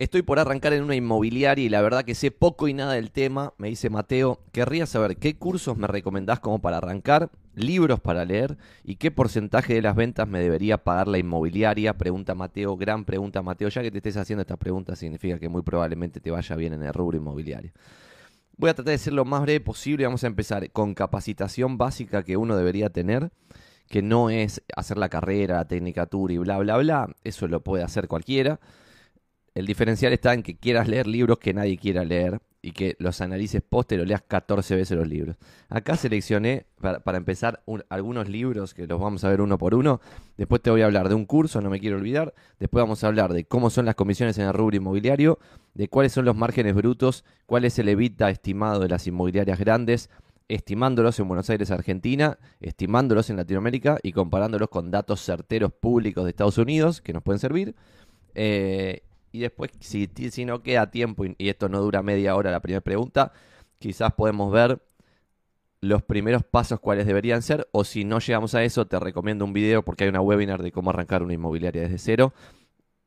Estoy por arrancar en una inmobiliaria y la verdad que sé poco y nada del tema. Me dice Mateo, querría saber qué cursos me recomendás como para arrancar, libros para leer y qué porcentaje de las ventas me debería pagar la inmobiliaria. Pregunta Mateo, gran pregunta Mateo. Ya que te estés haciendo esta pregunta significa que muy probablemente te vaya bien en el rubro inmobiliario. Voy a tratar de ser lo más breve posible. Vamos a empezar con capacitación básica que uno debería tener, que no es hacer la carrera, la tecnicatura y bla, bla, bla. Eso lo puede hacer cualquiera. El diferencial está en que quieras leer libros que nadie quiera leer y que los analices post y lo leas 14 veces los libros. Acá seleccioné para, empezar algunos libros que los vamos a ver uno por uno. Después te voy a hablar de un curso, no me quiero olvidar. Después vamos a hablar de cómo son las comisiones en el rubro inmobiliario, de cuáles son los márgenes brutos, cuál es el evita estimado de las inmobiliarias grandes, estimándolos en Buenos Aires, Argentina, estimándolos en Latinoamérica y comparándolos con datos certeros públicos de Estados Unidos que nos pueden servir. Eh, y después, si, no queda tiempo y, esto no dura media hora la primera pregunta, quizás podemos ver los primeros pasos cuáles deberían ser. O si no llegamos a eso, te recomiendo un video porque hay una webinar de cómo arrancar una inmobiliaria desde cero.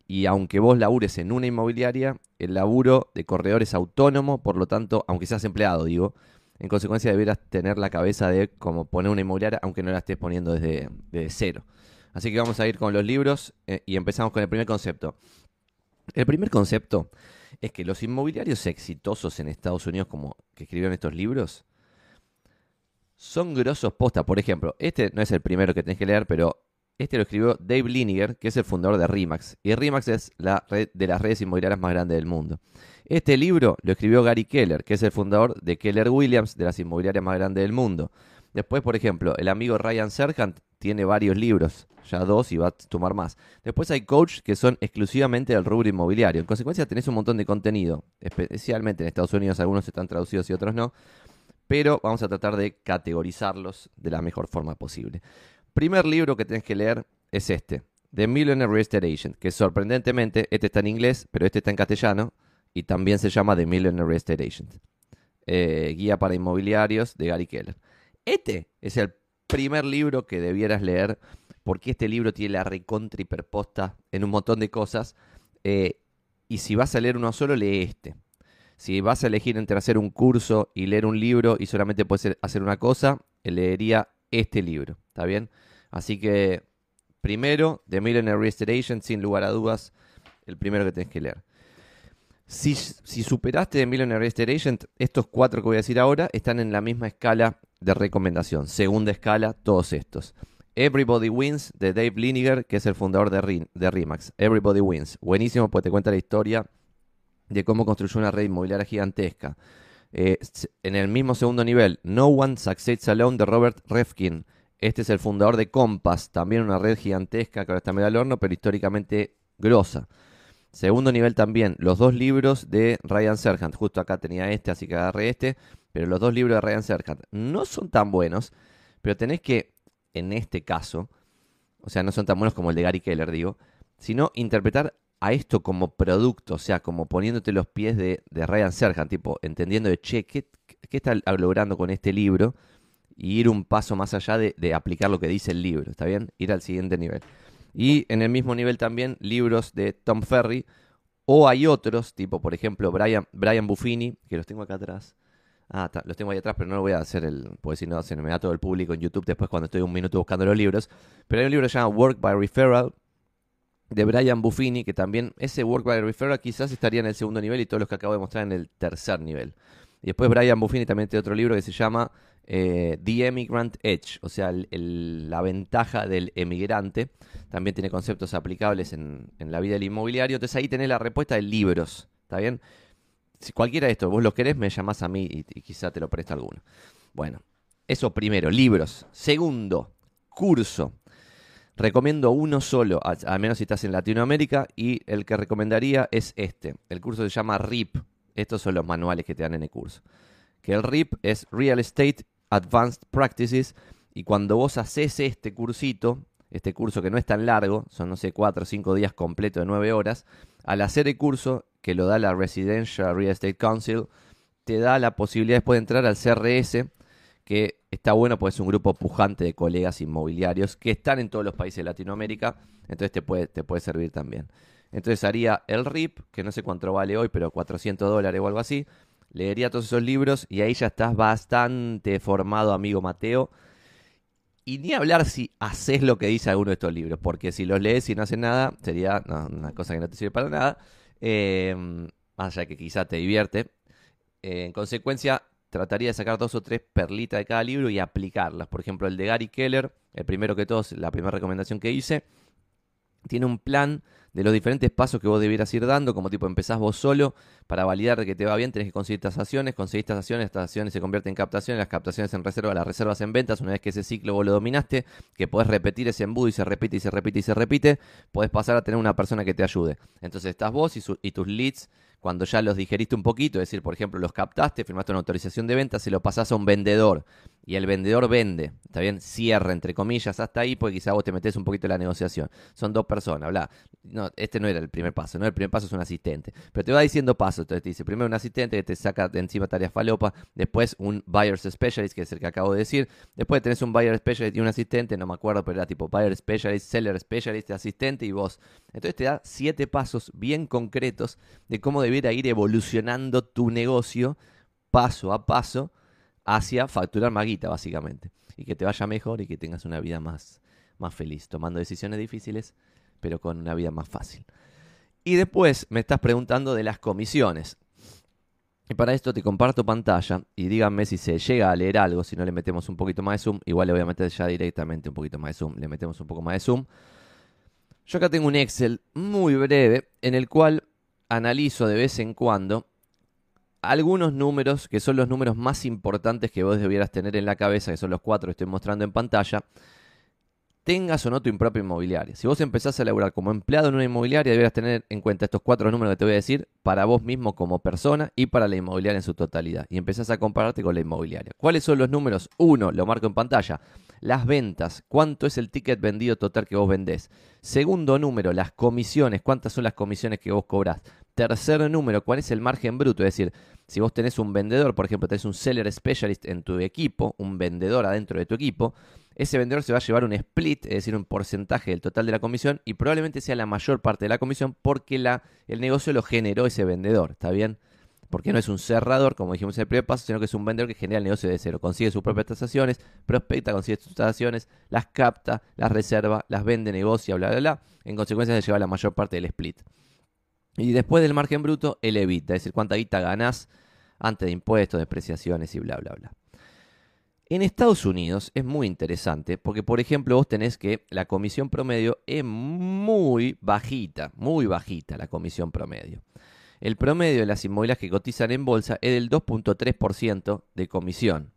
Y aunque vos labures en una inmobiliaria, el laburo de corredor es autónomo, por lo tanto, aunque seas empleado, digo, en consecuencia deberás tener la cabeza de cómo poner una inmobiliaria, aunque no la estés poniendo desde, cero. Así que vamos a ir con los libros eh, y empezamos con el primer concepto. El primer concepto es que los inmobiliarios exitosos en Estados Unidos, como que escribieron estos libros, son grosos posta. Por ejemplo, este no es el primero que tenés que leer, pero este lo escribió Dave Liniger, que es el fundador de RIMAX. Y RIMAX es la red de las redes inmobiliarias más grandes del mundo. Este libro lo escribió Gary Keller, que es el fundador de Keller Williams, de las inmobiliarias más grandes del mundo. Después, por ejemplo, el amigo Ryan Serhant tiene varios libros, ya dos y va a tomar más. Después hay coaches que son exclusivamente del rubro inmobiliario. En consecuencia tenés un montón de contenido, especialmente en Estados Unidos, algunos están traducidos y otros no, pero vamos a tratar de categorizarlos de la mejor forma posible. Primer libro que tenés que leer es este, The Millionaire Real Estate Agent, que sorprendentemente, este está en inglés, pero este está en castellano y también se llama The Millionaire Real Estate Agent. Eh, guía para inmobiliarios de Gary Keller. Este es el primer libro que debieras leer, porque este libro tiene la recontra hiperposta en un montón de cosas. Eh, y si vas a leer uno solo, lee este. Si vas a elegir entre hacer un curso y leer un libro y solamente puedes hacer una cosa, leería este libro. ¿Está bien? Así que, primero, The Millionaire Restoration, sin lugar a dudas, el primero que tenés que leer. Si, si superaste The Millionaire Restoration, estos cuatro que voy a decir ahora están en la misma escala de recomendación. Segunda escala, todos estos. Everybody Wins de Dave Liniger, que es el fundador de, de Remax. Everybody Wins. Buenísimo, pues te cuenta la historia de cómo construyó una red inmobiliaria gigantesca. Eh, en el mismo segundo nivel, No One Succeeds Alone de Robert Refkin. Este es el fundador de Compass, también una red gigantesca que ahora está medio al horno, pero históricamente grosa. Segundo nivel también, los dos libros de Ryan Serhant. Justo acá tenía este, así que agarré este. Pero los dos libros de Ryan Serhant no son tan buenos, pero tenés que, en este caso, o sea, no son tan buenos como el de Gary Keller, digo, sino interpretar a esto como producto, o sea, como poniéndote los pies de, Ryan Serhant, tipo, entendiendo de, che, ¿qué, está logrando con este libro? Y ir un paso más allá de, de aplicar lo que dice el libro, ¿está bien? Ir al siguiente nivel. Y en el mismo nivel también libros de Tom Ferry, o hay otros, tipo, por ejemplo, Brian, Brian Buffini, que los tengo acá atrás, Ah, los tengo ahí atrás, pero no lo voy a hacer el. Porque si no, se me da todo el público en YouTube después cuando estoy un minuto buscando los libros. Pero hay un libro que se llama Work by Referral de Brian Buffini, que también ese Work by Referral quizás estaría en el segundo nivel y todos los que acabo de mostrar en el tercer nivel. Y después Brian Buffini también tiene otro libro que se llama eh, The Emigrant Edge, o sea, la ventaja del emigrante. También tiene conceptos aplicables en, en la vida del inmobiliario. Entonces ahí tenés la respuesta de libros, ¿está bien? Si cualquiera de estos vos lo querés, me llamás a mí y, quizá te lo presta alguno. Bueno, eso primero, libros. Segundo, curso. Recomiendo uno solo, al menos si estás en Latinoamérica, y el que recomendaría es este. El curso se llama RIP. Estos son los manuales que te dan en el curso. Que el RIP es Real Estate Advanced Practices. Y cuando vos haces este cursito, este curso que no es tan largo, son no sé, cuatro o cinco días completos de nueve horas, al hacer el curso que lo da la Residential Real Estate Council, te da la posibilidad después de entrar al CRS, que está bueno, pues es un grupo pujante de colegas inmobiliarios que están en todos los países de Latinoamérica, entonces te puede, te puede servir también. Entonces haría el RIP, que no sé cuánto vale hoy, pero 400 dólares o algo así. Leería todos esos libros y ahí ya estás bastante formado, amigo Mateo. Y ni hablar si haces lo que dice alguno de estos libros, porque si los lees y no haces nada, sería una cosa que no te sirve para nada. Eh, más allá que quizá te divierte. Eh, en consecuencia, trataría de sacar dos o tres perlitas de cada libro y aplicarlas. Por ejemplo, el de Gary Keller, el primero que todos, la primera recomendación que hice, tiene un plan de los diferentes pasos que vos debieras ir dando, como tipo empezás vos solo, para validar que te va bien, tenés que conseguir tasaciones, conseguís tasaciones, estas acciones se convierten en captaciones, las captaciones en reserva, las reservas en ventas, una vez que ese ciclo vos lo dominaste, que podés repetir ese embudo y se repite y se repite y se repite, podés pasar a tener una persona que te ayude. Entonces estás vos y, y tus leads cuando ya los digeriste un poquito, es decir, por ejemplo, los captaste, firmaste una autorización de venta, se lo pasás a un vendedor y el vendedor vende, está bien, cierra entre comillas hasta ahí, porque quizá vos te metes un poquito en la negociación. Son dos personas, bla. No, este no era el primer paso, ¿no? El primer paso es un asistente. Pero te va diciendo pasos, entonces te dice, primero un asistente que te saca de encima tareas falopa, después un buyer's specialist, que es el que acabo de decir, después tenés un buyer specialist y un asistente, no me acuerdo, pero era tipo buyer specialist, seller specialist, asistente y vos. Entonces te da siete pasos bien concretos de cómo debiera ir evolucionando tu negocio paso a paso hacia facturar maguita, básicamente. Y que te vaya mejor y que tengas una vida más, más feliz, tomando decisiones difíciles, pero con una vida más fácil. Y después me estás preguntando de las comisiones. Y para esto te comparto pantalla y díganme si se llega a leer algo, si no le metemos un poquito más de zoom. Igual le voy a meter ya directamente un poquito más de zoom. Le metemos un poco más de zoom. Yo acá tengo un Excel muy breve en el cual analizo de vez en cuando algunos números que son los números más importantes que vos debieras tener en la cabeza, que son los cuatro que estoy mostrando en pantalla, tengas o no tu propia inmobiliaria. Si vos empezás a laburar como empleado en una inmobiliaria, deberás tener en cuenta estos cuatro números que te voy a decir para vos mismo como persona y para la inmobiliaria en su totalidad. Y empezás a compararte con la inmobiliaria. ¿Cuáles son los números? Uno, lo marco en pantalla. Las ventas. ¿Cuánto es el ticket vendido total que vos vendés? Segundo número, las comisiones. ¿Cuántas son las comisiones que vos cobrás? Tercer número, ¿cuál es el margen bruto? Es decir, si vos tenés un vendedor, por ejemplo, tenés un seller specialist en tu equipo, un vendedor adentro de tu equipo, ese vendedor se va a llevar un split, es decir, un porcentaje del total de la comisión, y probablemente sea la mayor parte de la comisión porque la, el negocio lo generó ese vendedor, ¿está bien? Porque no es un cerrador, como dijimos en el primer paso, sino que es un vendedor que genera el negocio de cero. Consigue sus propias tasaciones, prospecta, consigue sus tasaciones, las capta, las reserva, las vende, negocia, bla, bla, bla. En consecuencia se lleva la mayor parte del split. Y después del margen bruto, el evita, es decir, cuánta guita ganás antes de impuestos, depreciaciones y bla, bla, bla. En Estados Unidos es muy interesante porque, por ejemplo, vos tenés que la comisión promedio es muy bajita, muy bajita la comisión promedio. El promedio de las inmobiliarias que cotizan en bolsa es del 2.3% de comisión.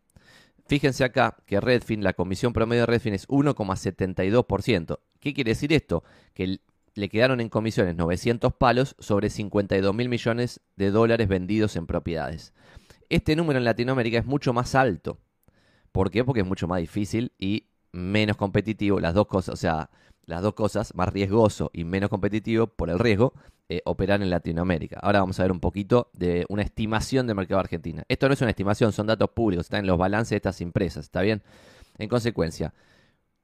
Fíjense acá que Redfin, la comisión promedio de Redfin es 1,72%. ¿Qué quiere decir esto? Que le quedaron en comisiones 900 palos sobre 52 mil millones de dólares vendidos en propiedades. Este número en Latinoamérica es mucho más alto. ¿Por qué? Porque es mucho más difícil y menos competitivo. Las dos cosas, o sea, las dos cosas, más riesgoso y menos competitivo por el riesgo, eh, operar en Latinoamérica. Ahora vamos a ver un poquito de una estimación del mercado argentino. Esto no es una estimación, son datos públicos, están en los balances de estas empresas, ¿está bien? En consecuencia,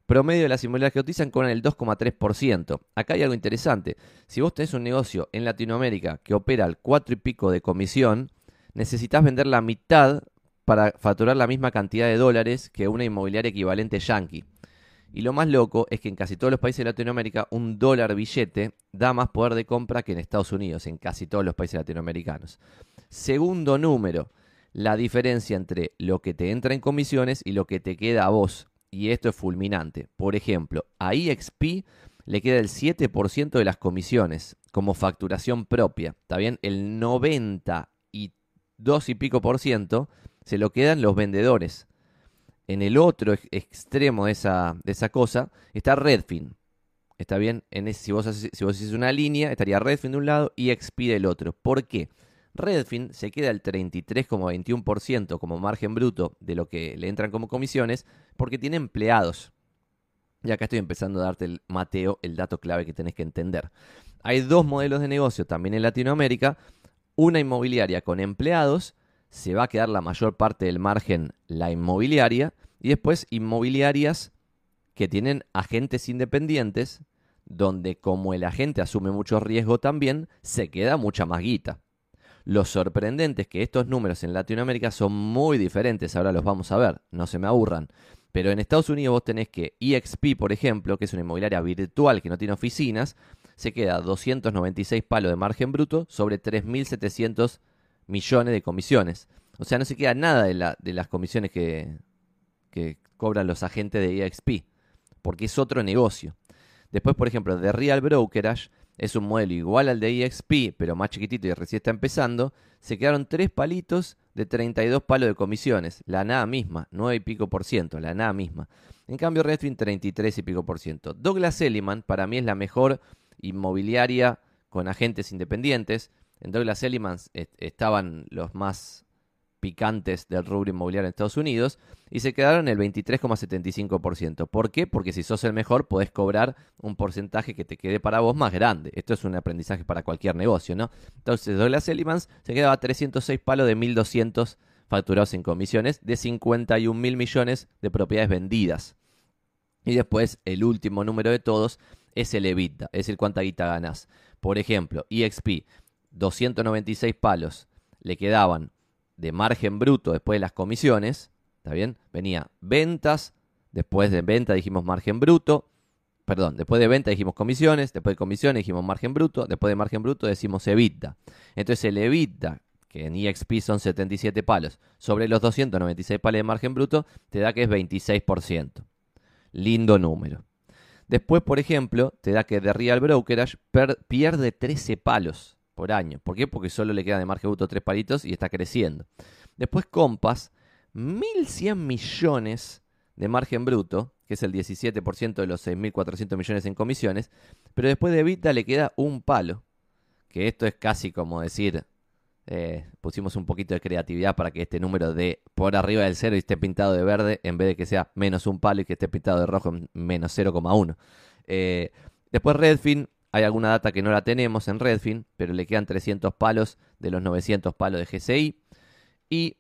Promedio de las inmobiliarias que cotizan con el 2,3%. Acá hay algo interesante. Si vos tenés un negocio en Latinoamérica que opera al 4 y pico de comisión, necesitas vender la mitad para facturar la misma cantidad de dólares que una inmobiliaria equivalente yankee. Y lo más loco es que en casi todos los países de Latinoamérica un dólar billete da más poder de compra que en Estados Unidos, en casi todos los países latinoamericanos. Segundo número, la diferencia entre lo que te entra en comisiones y lo que te queda a vos y esto es fulminante. Por ejemplo, a EXP le queda el 7% de las comisiones como facturación propia. ¿Está bien? El 90 y 2 y pico por ciento se lo quedan los vendedores. En el otro extremo de esa, de esa cosa está Redfin. ¿Está bien? En si, vos si vos haces una línea, estaría Redfin de un lado y EXP del otro. ¿Por qué? Redfin se queda el 33,21% como margen bruto de lo que le entran como comisiones porque tiene empleados. Y acá estoy empezando a darte, el, Mateo, el dato clave que tenés que entender. Hay dos modelos de negocio también en Latinoamérica. Una inmobiliaria con empleados, se va a quedar la mayor parte del margen la inmobiliaria. Y después inmobiliarias que tienen agentes independientes donde como el agente asume mucho riesgo también, se queda mucha más guita. Lo sorprendente es que estos números en Latinoamérica son muy diferentes, ahora los vamos a ver, no se me aburran. Pero en Estados Unidos vos tenés que EXP, por ejemplo, que es una inmobiliaria virtual que no tiene oficinas, se queda 296 palos de margen bruto sobre 3.700 millones de comisiones. O sea, no se queda nada de, las comisiones que, que cobran los agentes de EXP, porque es otro negocio. Después, por ejemplo, de Real Brokerage es un modelo igual al de EXP, pero más chiquitito y recién está empezando, se quedaron tres palitos de 32 palos de comisiones, la nada misma, 9 y pico por ciento, la nada misma. En cambio, Redfin 33 y pico por ciento. Douglas Elliman para mí es la mejor inmobiliaria con agentes independientes. En Douglas Elliman estaban los más picantes del rubro inmobiliario en Estados Unidos y se quedaron el 23,75%. ¿Por qué? Porque si sos el mejor podés cobrar un porcentaje que te quede para vos más grande. Esto es un aprendizaje para cualquier negocio, ¿no? Entonces Douglas Ellimans se quedaba a 306 palos de 1.200 facturados en comisiones de 51 mil millones de propiedades vendidas. Y después el último número de todos es el EBITDA, es decir, cuánta guita ganás. Por ejemplo, EXP, 296 palos, le quedaban de margen bruto después de las comisiones, ¿está bien? Venía ventas, después de venta dijimos margen bruto, perdón, después de venta dijimos comisiones, después de comisiones dijimos margen bruto, después de margen bruto decimos EBITDA. Entonces el EBITDA, que en EXP son 77 palos, sobre los 296 palos de margen bruto, te da que es 26%. Lindo número. Después, por ejemplo, te da que de Real Brokerage pierde 13 palos por año. ¿Por qué? Porque solo le quedan de margen bruto tres palitos y está creciendo. Después Compass, 1.100 millones de margen bruto, que es el 17% de los 6.400 millones en comisiones, pero después de Vita le queda un palo, que esto es casi como decir, eh, pusimos un poquito de creatividad para que este número de por arriba del cero y esté pintado de verde, en vez de que sea menos un palo y que esté pintado de rojo menos 0,1. Eh, después Redfin, hay alguna data que no la tenemos en Redfin, pero le quedan 300 palos de los 900 palos de GCI. Y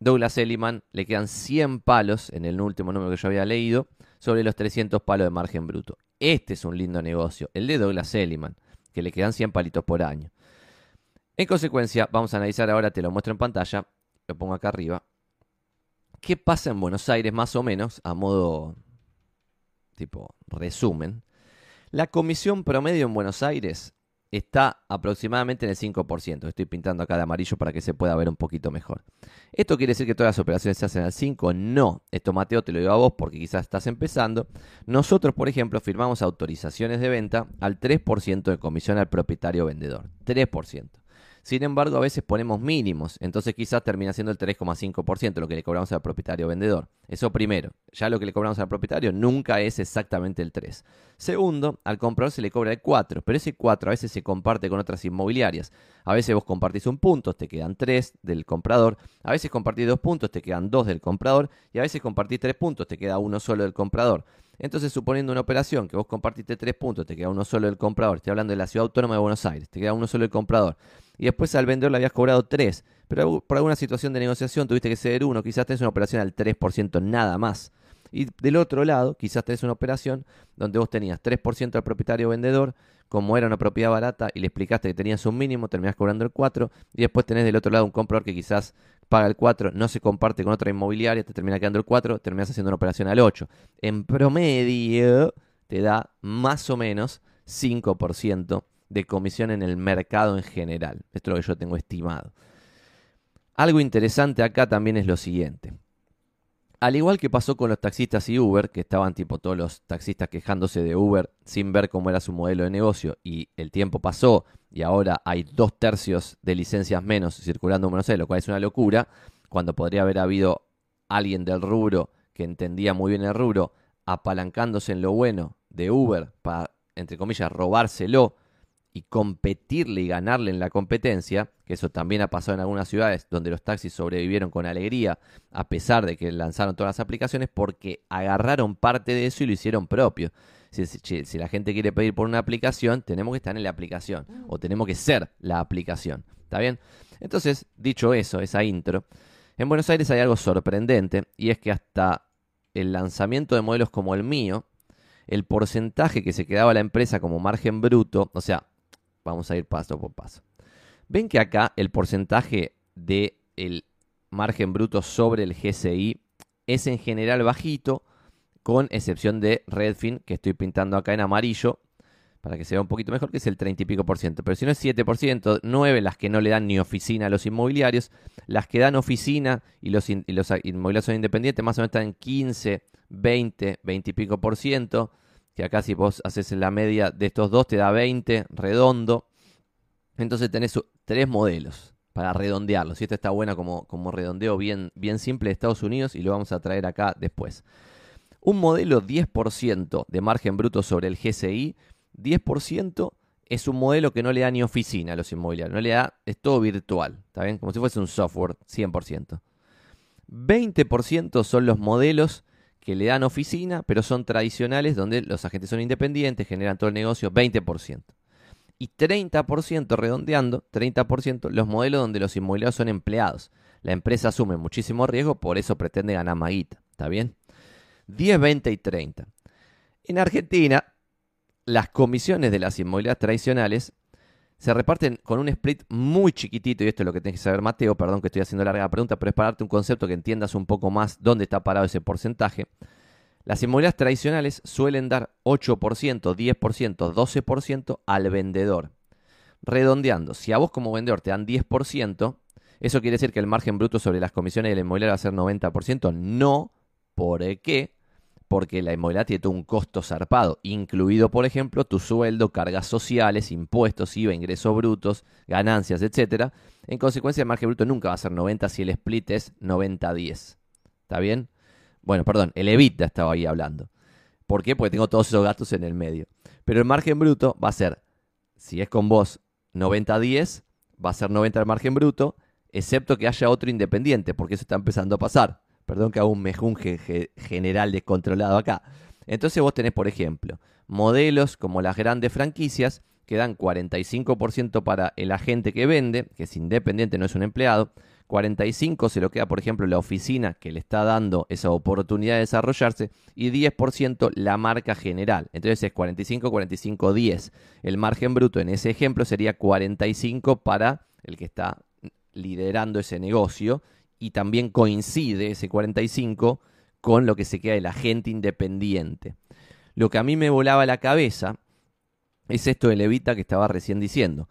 Douglas Elliman le quedan 100 palos en el último número que yo había leído sobre los 300 palos de margen bruto. Este es un lindo negocio, el de Douglas Elliman, que le quedan 100 palitos por año. En consecuencia, vamos a analizar ahora, te lo muestro en pantalla, lo pongo acá arriba. ¿Qué pasa en Buenos Aires más o menos a modo tipo resumen? La comisión promedio en Buenos Aires está aproximadamente en el 5%. Estoy pintando acá de amarillo para que se pueda ver un poquito mejor. ¿Esto quiere decir que todas las operaciones se hacen al 5? No. Esto, Mateo, te lo digo a vos porque quizás estás empezando. Nosotros, por ejemplo, firmamos autorizaciones de venta al 3% de comisión al propietario vendedor. 3%. Sin embargo, a veces ponemos mínimos, entonces quizás termina siendo el 3,5% lo que le cobramos al propietario vendedor. Eso primero, ya lo que le cobramos al propietario nunca es exactamente el 3. Segundo, al comprador se le cobra el 4, pero ese 4 a veces se comparte con otras inmobiliarias. A veces vos compartís un punto, te quedan 3 del comprador, a veces compartís dos puntos, te quedan 2 del comprador, y a veces compartís 3 puntos, te queda uno solo del comprador. Entonces, suponiendo una operación que vos compartiste 3 puntos, te queda uno solo del comprador, estoy hablando de la ciudad autónoma de Buenos Aires, te queda uno solo del comprador y después al vendedor le habías cobrado 3, pero por alguna situación de negociación tuviste que ceder uno, quizás tenés una operación al 3% nada más. Y del otro lado, quizás tenés una operación donde vos tenías 3% al propietario vendedor, como era una propiedad barata y le explicaste que tenías un mínimo, terminás cobrando el 4, y después tenés del otro lado un comprador que quizás paga el 4, no se comparte con otra inmobiliaria, te termina quedando el 4, terminas haciendo una operación al 8. En promedio te da más o menos 5% de comisión en el mercado en general. Esto es lo que yo tengo estimado. Algo interesante acá también es lo siguiente. Al igual que pasó con los taxistas y Uber, que estaban tipo todos los taxistas quejándose de Uber sin ver cómo era su modelo de negocio y el tiempo pasó y ahora hay dos tercios de licencias menos circulando en Buenos Aires, lo cual es una locura, cuando podría haber habido alguien del rubro que entendía muy bien el rubro apalancándose en lo bueno de Uber para, entre comillas, robárselo y competirle y ganarle en la competencia, que eso también ha pasado en algunas ciudades donde los taxis sobrevivieron con alegría, a pesar de que lanzaron todas las aplicaciones, porque agarraron parte de eso y lo hicieron propio. Si, si, la gente quiere pedir por una aplicación, tenemos que estar en la aplicación, o tenemos que ser la aplicación. ¿Está bien? Entonces, dicho eso, esa intro, en Buenos Aires hay algo sorprendente, y es que hasta el lanzamiento de modelos como el mío, el porcentaje que se quedaba la empresa como margen bruto, o sea, vamos a ir paso por paso. Ven que acá el porcentaje del el margen bruto sobre el GCI es en general bajito, con excepción de Redfin, que estoy pintando acá en amarillo, para que se vea un poquito mejor, que es el 30 y pico por ciento. Pero si no es 7%, 9 las que no le dan ni oficina a los inmobiliarios, las que dan oficina y los, y los inmobiliarios son independientes, más o menos están en 15, 20, 20 y pico por ciento, que acá si vos haces la media de estos dos te da 20, redondo. Entonces tenés tres modelos para redondearlo. Si esta está buena como, como redondeo bien, bien simple de Estados Unidos y lo vamos a traer acá después. Un modelo 10% de margen bruto sobre el GCI, 10% es un modelo que no le da ni oficina a los inmobiliarios, no le da, es todo virtual, ¿está bien? Como si fuese un software, 100%. 20% son los modelos que le dan oficina, pero son tradicionales, donde los agentes son independientes, generan todo el negocio, 20% y 30%, redondeando, 30% los modelos donde los inmobiliarios son empleados. La empresa asume muchísimo riesgo, por eso pretende ganar maguita. ¿Está bien? 10, 20 y 30. En Argentina, las comisiones de las inmobiliarias tradicionales se reparten con un split muy chiquitito, y esto es lo que tienes que saber, Mateo, perdón que estoy haciendo larga la pregunta, pero es para darte un concepto que entiendas un poco más dónde está parado ese porcentaje. Las inmobiliarias tradicionales suelen dar 8%, 10%, 12% al vendedor. Redondeando, si a vos como vendedor te dan 10%, ¿eso quiere decir que el margen bruto sobre las comisiones de la inmobiliaria va a ser 90%? No. ¿Por qué? Porque la inmobiliaria tiene todo un costo zarpado, incluido, por ejemplo, tu sueldo, cargas sociales, impuestos, IVA, ingresos brutos, ganancias, etc. En consecuencia, el margen bruto nunca va a ser 90 si el split es 90-10. ¿Está bien? Bueno, perdón, el EBITDA estaba ahí hablando. ¿Por qué? Porque tengo todos esos gastos en el medio. Pero el margen bruto va a ser, si es con vos 90-10, va a ser 90 el margen bruto, excepto que haya otro independiente, porque eso está empezando a pasar. Perdón que hago un mejunje general descontrolado acá. Entonces vos tenés, por ejemplo, modelos como las grandes franquicias que dan 45% para el agente que vende, que es independiente, no es un empleado, 45 se lo queda, por ejemplo, la oficina que le está dando esa oportunidad de desarrollarse y 10% la marca general. Entonces es 45, 45, 10. El margen bruto en ese ejemplo sería 45 para el que está liderando ese negocio y también coincide ese 45 con lo que se queda del agente independiente. Lo que a mí me volaba la cabeza es esto de Levita que estaba recién diciendo,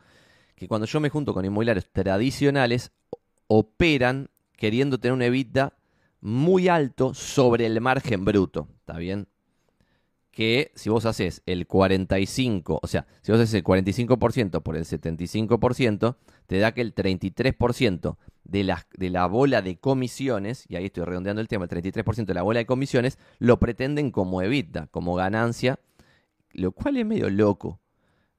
que cuando yo me junto con inmobiliarios tradicionales, operan queriendo tener un EBITDA muy alto sobre el margen bruto, ¿está bien? Que si vos haces el 45, o sea, si vos haces el 45% por el 75%, te da que el 33% de la, bola de comisiones, y ahí estoy redondeando el tema, el 33% de la bola de comisiones lo pretenden como EBITDA, como ganancia, lo cual es medio loco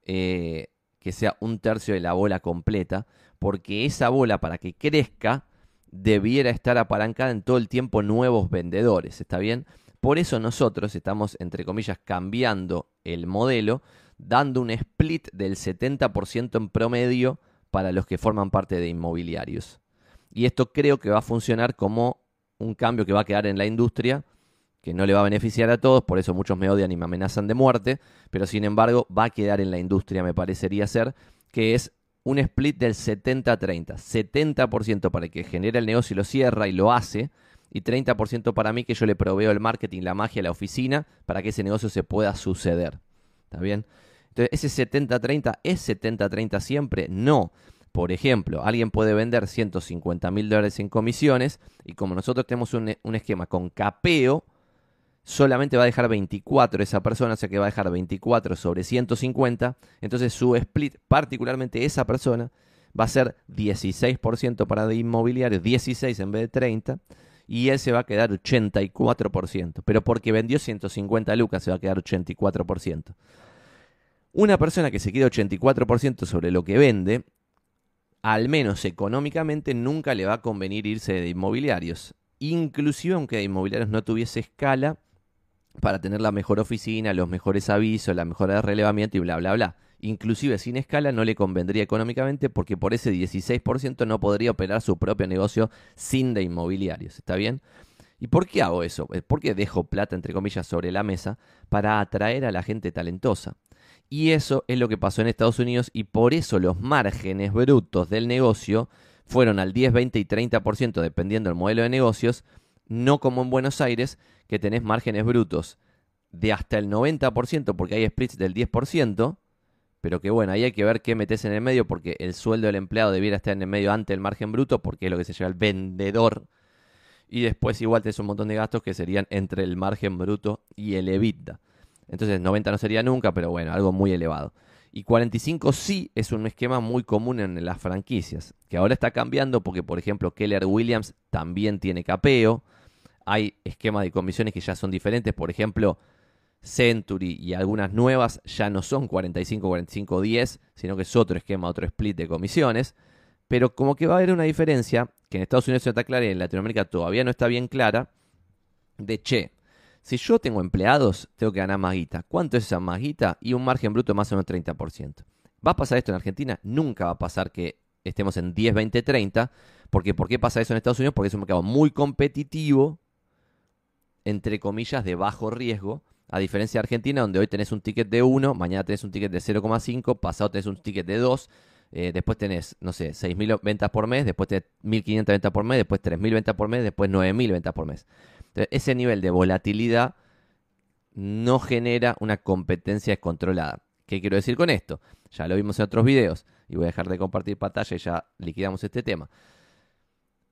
eh, que sea un tercio de la bola completa, porque esa bola para que crezca debiera estar apalancada en todo el tiempo nuevos vendedores, ¿está bien? Por eso nosotros estamos, entre comillas, cambiando el modelo, dando un split del 70% en promedio para los que forman parte de inmobiliarios. Y esto creo que va a funcionar como un cambio que va a quedar en la industria, que no le va a beneficiar a todos, por eso muchos me odian y me amenazan de muerte, pero sin embargo va a quedar en la industria, me parecería ser, que es un split del 70-30. 70%, para el que genera el negocio y lo cierra y lo hace, y 30% para mí que yo le proveo el marketing, la magia, la oficina, para que ese negocio se pueda suceder. ¿Está bien? Entonces, ¿ese 70-30 es 70-30 siempre? No. Por ejemplo, alguien puede vender 150 mil dólares en comisiones y como nosotros tenemos un, un esquema con capeo, solamente va a dejar 24 esa persona, o sea que va a dejar 24 sobre 150, entonces su split, particularmente esa persona, va a ser 16% para inmobiliario, 16 en vez de 30, y él se va a quedar 84%, pero porque vendió 150 lucas se va a quedar 84%. Una persona que se queda 84% sobre lo que vende, al menos económicamente, nunca le va a convenir irse de inmobiliarios. Inclusive aunque de inmobiliarios no tuviese escala, para tener la mejor oficina, los mejores avisos, la mejor de relevamiento y bla, bla, bla. Inclusive sin escala no le convendría económicamente porque por ese 16% no podría operar su propio negocio sin de inmobiliarios. ¿Está bien? ¿Y por qué hago eso? Eh, ¿Por qué dejo plata, entre comillas, sobre la mesa? Para atraer a la gente talentosa. Y eso es lo que pasó en Estados Unidos y por eso los márgenes brutos del negocio fueron al 10, 20 y 30% dependiendo del modelo de negocios, no como en Buenos Aires, que tenés márgenes brutos de hasta el 90% porque hay splits del 10%, pero que bueno, ahí hay que ver qué metes en el medio porque el sueldo del empleado debiera estar en el medio ante el margen bruto porque es lo que se lleva el vendedor. Y después igual tenés un montón de gastos que serían entre el margen bruto y el EBITDA. Entonces 90 no sería nunca, pero bueno, algo muy elevado. Y 45 sí es un esquema muy común en las franquicias, que ahora está cambiando porque, por ejemplo, Keller Williams también tiene capeo. Hay esquemas de comisiones que ya son diferentes. Por ejemplo, Century y algunas nuevas ya no son 45, 45, 10, sino que es otro esquema, otro split de comisiones. Pero como que va a haber una diferencia, que en Estados Unidos está clara y en Latinoamérica todavía no está bien clara, de che, si yo tengo empleados, tengo que ganar más guita. ¿Cuánto es esa más guita? Y un margen bruto de más o menos 30%. ¿Va a pasar esto en Argentina? Nunca va a pasar que estemos en 10, 20, 30. Porque ¿por qué pasa eso en Estados Unidos? Porque es un mercado muy competitivo, entre comillas, de bajo riesgo. A diferencia de Argentina, donde hoy tenés un ticket de 1, mañana tenés un ticket de 0,5, pasado tenés un ticket de 2, eh, después tenés, no sé, 6.000 ventas por mes, después tenés 1.500 ventas por mes, después 3.000 ventas por mes, después 9.000 ventas por mes ese nivel de volatilidad no genera una competencia descontrolada. ¿Qué quiero decir con esto? Ya lo vimos en otros videos y voy a dejar de compartir pantalla y ya liquidamos este tema.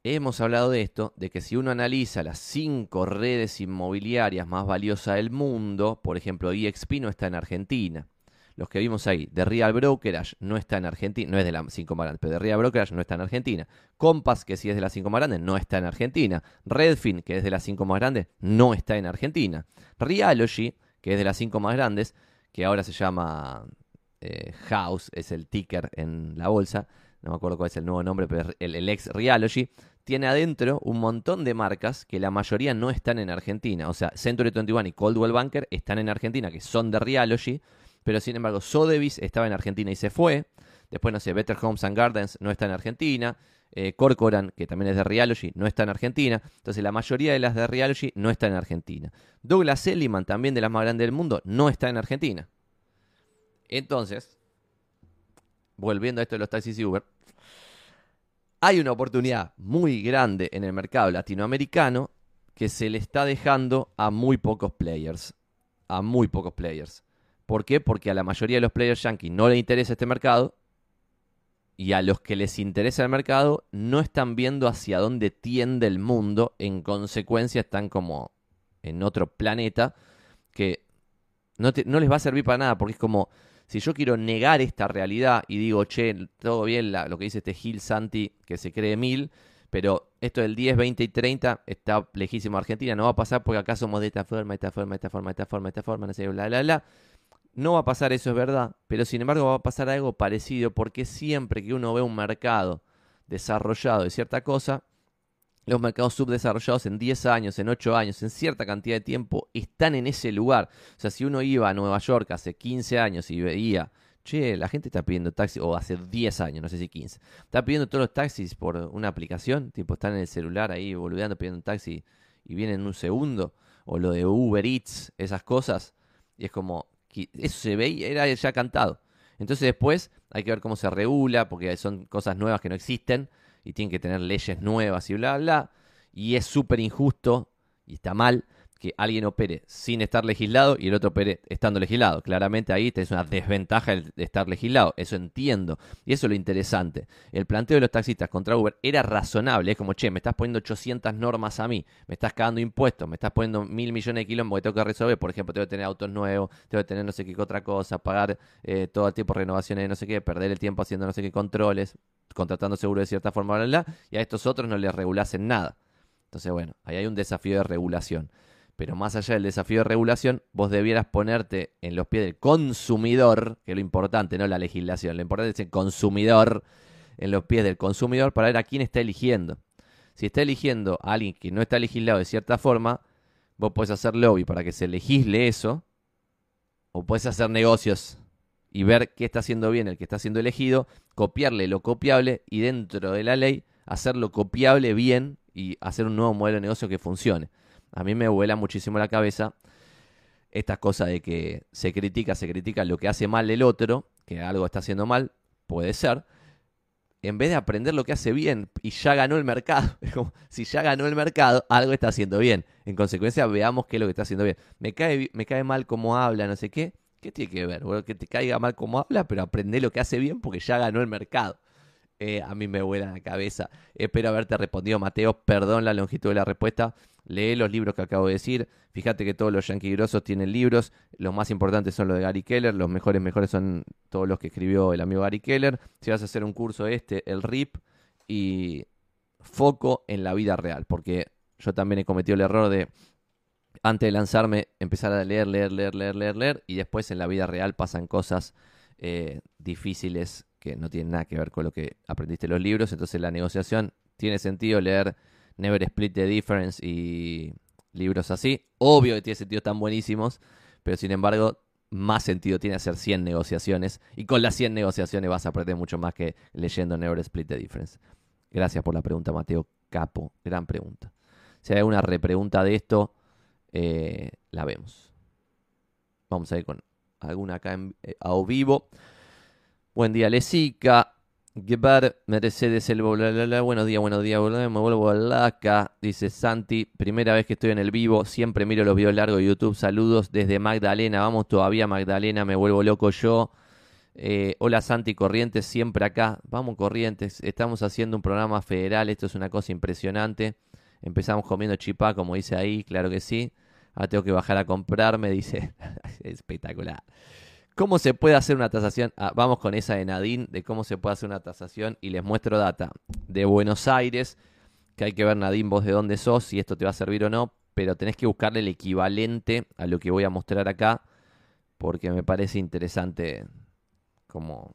Hemos hablado de esto, de que si uno analiza las cinco redes inmobiliarias más valiosas del mundo, por ejemplo, EXP no está en Argentina, los que vimos ahí, de Real Brokerage no está en Argentina, no es de las 5 más grandes, pero de Real Brokerage no está en Argentina. Compass, que sí es de las 5 más grandes, no está en Argentina. Redfin, que es de las 5 más grandes, no está en Argentina. Realogy, que es de las 5 más grandes, que ahora se llama eh, House, es el ticker en la bolsa, no me acuerdo cuál es el nuevo nombre, pero el, el ex Realogy, tiene adentro un montón de marcas que la mayoría no están en Argentina. O sea, Century 21 y Coldwell Banker están en Argentina, que son de Realogy, pero sin embargo Sotheby's estaba en Argentina y se fue. Después, no sé, Better Homes and Gardens no está en Argentina. Eh, Corcoran, que también es de Realogy, no está en Argentina. Entonces, la mayoría de las de Realogy no está en Argentina. Douglas Elliman, también de las más grandes del mundo, no está en Argentina. Entonces, volviendo a esto de los taxis y Uber, hay una oportunidad muy grande en el mercado latinoamericano que se le está dejando a muy pocos players. A muy pocos players. ¿Por qué? Porque a la mayoría de los players yankees no les interesa este mercado y a los que les interesa el mercado no están viendo hacia dónde tiende el mundo, en consecuencia están como en otro planeta que no, les va a servir para nada, porque es como si yo quiero negar esta realidad y digo, che, todo bien lo que dice este Gil Santi, que se cree mil, pero esto del 10, 20 y 30 está lejísimo Argentina, no va a pasar porque acá somos de esta forma, de esta forma, de esta forma, de esta forma, de esta forma, no sé, bla, bla, bla. No va a pasar eso, es verdad, pero sin embargo va a pasar algo parecido porque siempre que uno ve un mercado desarrollado de cierta cosa, los mercados subdesarrollados en 10 años, en 8 años, en cierta cantidad de tiempo, están en ese lugar. O sea, si uno iba a Nueva York hace 15 años y veía, che, la gente está pidiendo taxis, o hace 10 años, no sé si 15, está pidiendo todos los taxis por una aplicación, tipo están en el celular ahí boludeando pidiendo un taxi y vienen en un segundo, o lo de Uber Eats, esas cosas, y es como, eso se ve y era ya cantado. Entonces después hay que ver cómo se regula, porque son cosas nuevas que no existen y tienen que tener leyes nuevas y bla, bla. Y es súper injusto y está mal que alguien opere sin estar legislado y el otro opere estando legislado. Claramente ahí tenés una desventaja de estar legislado, eso entiendo. Y eso es lo interesante. El planteo de los taxistas contra Uber era razonable, es como, che, me estás poniendo 800 normas a mí, me estás cagando impuestos, me estás poniendo mil millones de kilos que tengo que resolver. Por ejemplo, tengo que tener autos nuevos, tengo que tener no sé qué otra cosa, pagar eh, todo el tiempo renovaciones de no sé qué, perder el tiempo haciendo no sé qué controles, contratando seguro de cierta forma, bla, y a estos otros no les regulasen nada. Entonces, bueno, ahí hay un desafío de regulación. Pero más allá del desafío de regulación, vos debieras ponerte en los pies del consumidor, que es lo importante, no la legislación, lo importante es el consumidor, en los pies del consumidor para ver a quién está eligiendo. Si está eligiendo a alguien que no está legislado de cierta forma, vos podés hacer lobby para que se legisle eso, o podés hacer negocios y ver qué está haciendo bien el que está siendo elegido, copiarle lo copiable y dentro de la ley hacerlo copiable bien y hacer un nuevo modelo de negocio que funcione. A mí me vuela muchísimo la cabeza estas cosas de que se critica, se critica lo que hace mal el otro, que algo está haciendo mal, puede ser, en vez de aprender lo que hace bien y ya ganó el mercado. si ya ganó el mercado, algo está haciendo bien. En consecuencia, veamos qué es lo que está haciendo bien. Me cae, me cae mal cómo habla, no sé qué. ¿Qué tiene que ver? Bueno, que te caiga mal cómo habla, pero aprende lo que hace bien porque ya ganó el mercado. Eh, a mí me vuela la cabeza. Espero haberte respondido, Mateo. Perdón la longitud de la respuesta. Lee los libros que acabo de decir. Fíjate que todos los Yankee grosos tienen libros. Los más importantes son los de Gary Keller. Los mejores, mejores son todos los que escribió el amigo Gary Keller. Si vas a hacer un curso este, el RIP. Y foco en la vida real. Porque yo también he cometido el error de, antes de lanzarme, empezar a leer, leer, leer, leer, leer, leer. Y después en la vida real pasan cosas eh, difíciles que no tiene nada que ver con lo que aprendiste en los libros. Entonces la negociación tiene sentido leer Never Split the Difference y libros así. Obvio que tiene sentido, tan buenísimos, pero sin embargo más sentido tiene hacer 100 negociaciones y con las 100 negociaciones vas a aprender mucho más que leyendo Never Split the Difference. Gracias por la pregunta, Mateo Capo. Gran pregunta. Si hay alguna repregunta de esto, eh, la vemos. Vamos a ir con alguna acá en, eh, a vivo. Buen día, Lesica. Gebar, Mercedes, el bla, bla, bla. Buenos días, buenos días, me vuelvo a acá. Dice Santi, primera vez que estoy en el vivo, siempre miro los videos largos de YouTube. Saludos desde Magdalena. Vamos todavía, Magdalena, me vuelvo loco yo. Eh, hola Santi Corrientes, siempre acá. Vamos Corrientes, estamos haciendo un programa federal, esto es una cosa impresionante. Empezamos comiendo chipá, como dice ahí, claro que sí. Ahora tengo que bajar a comprarme, dice. Espectacular. ¿Cómo se puede hacer una tasación? Ah, vamos con esa de Nadine, de cómo se puede hacer una tasación y les muestro data de Buenos Aires, que hay que ver Nadine vos de dónde sos, si esto te va a servir o no, pero tenés que buscarle el equivalente a lo que voy a mostrar acá, porque me parece interesante como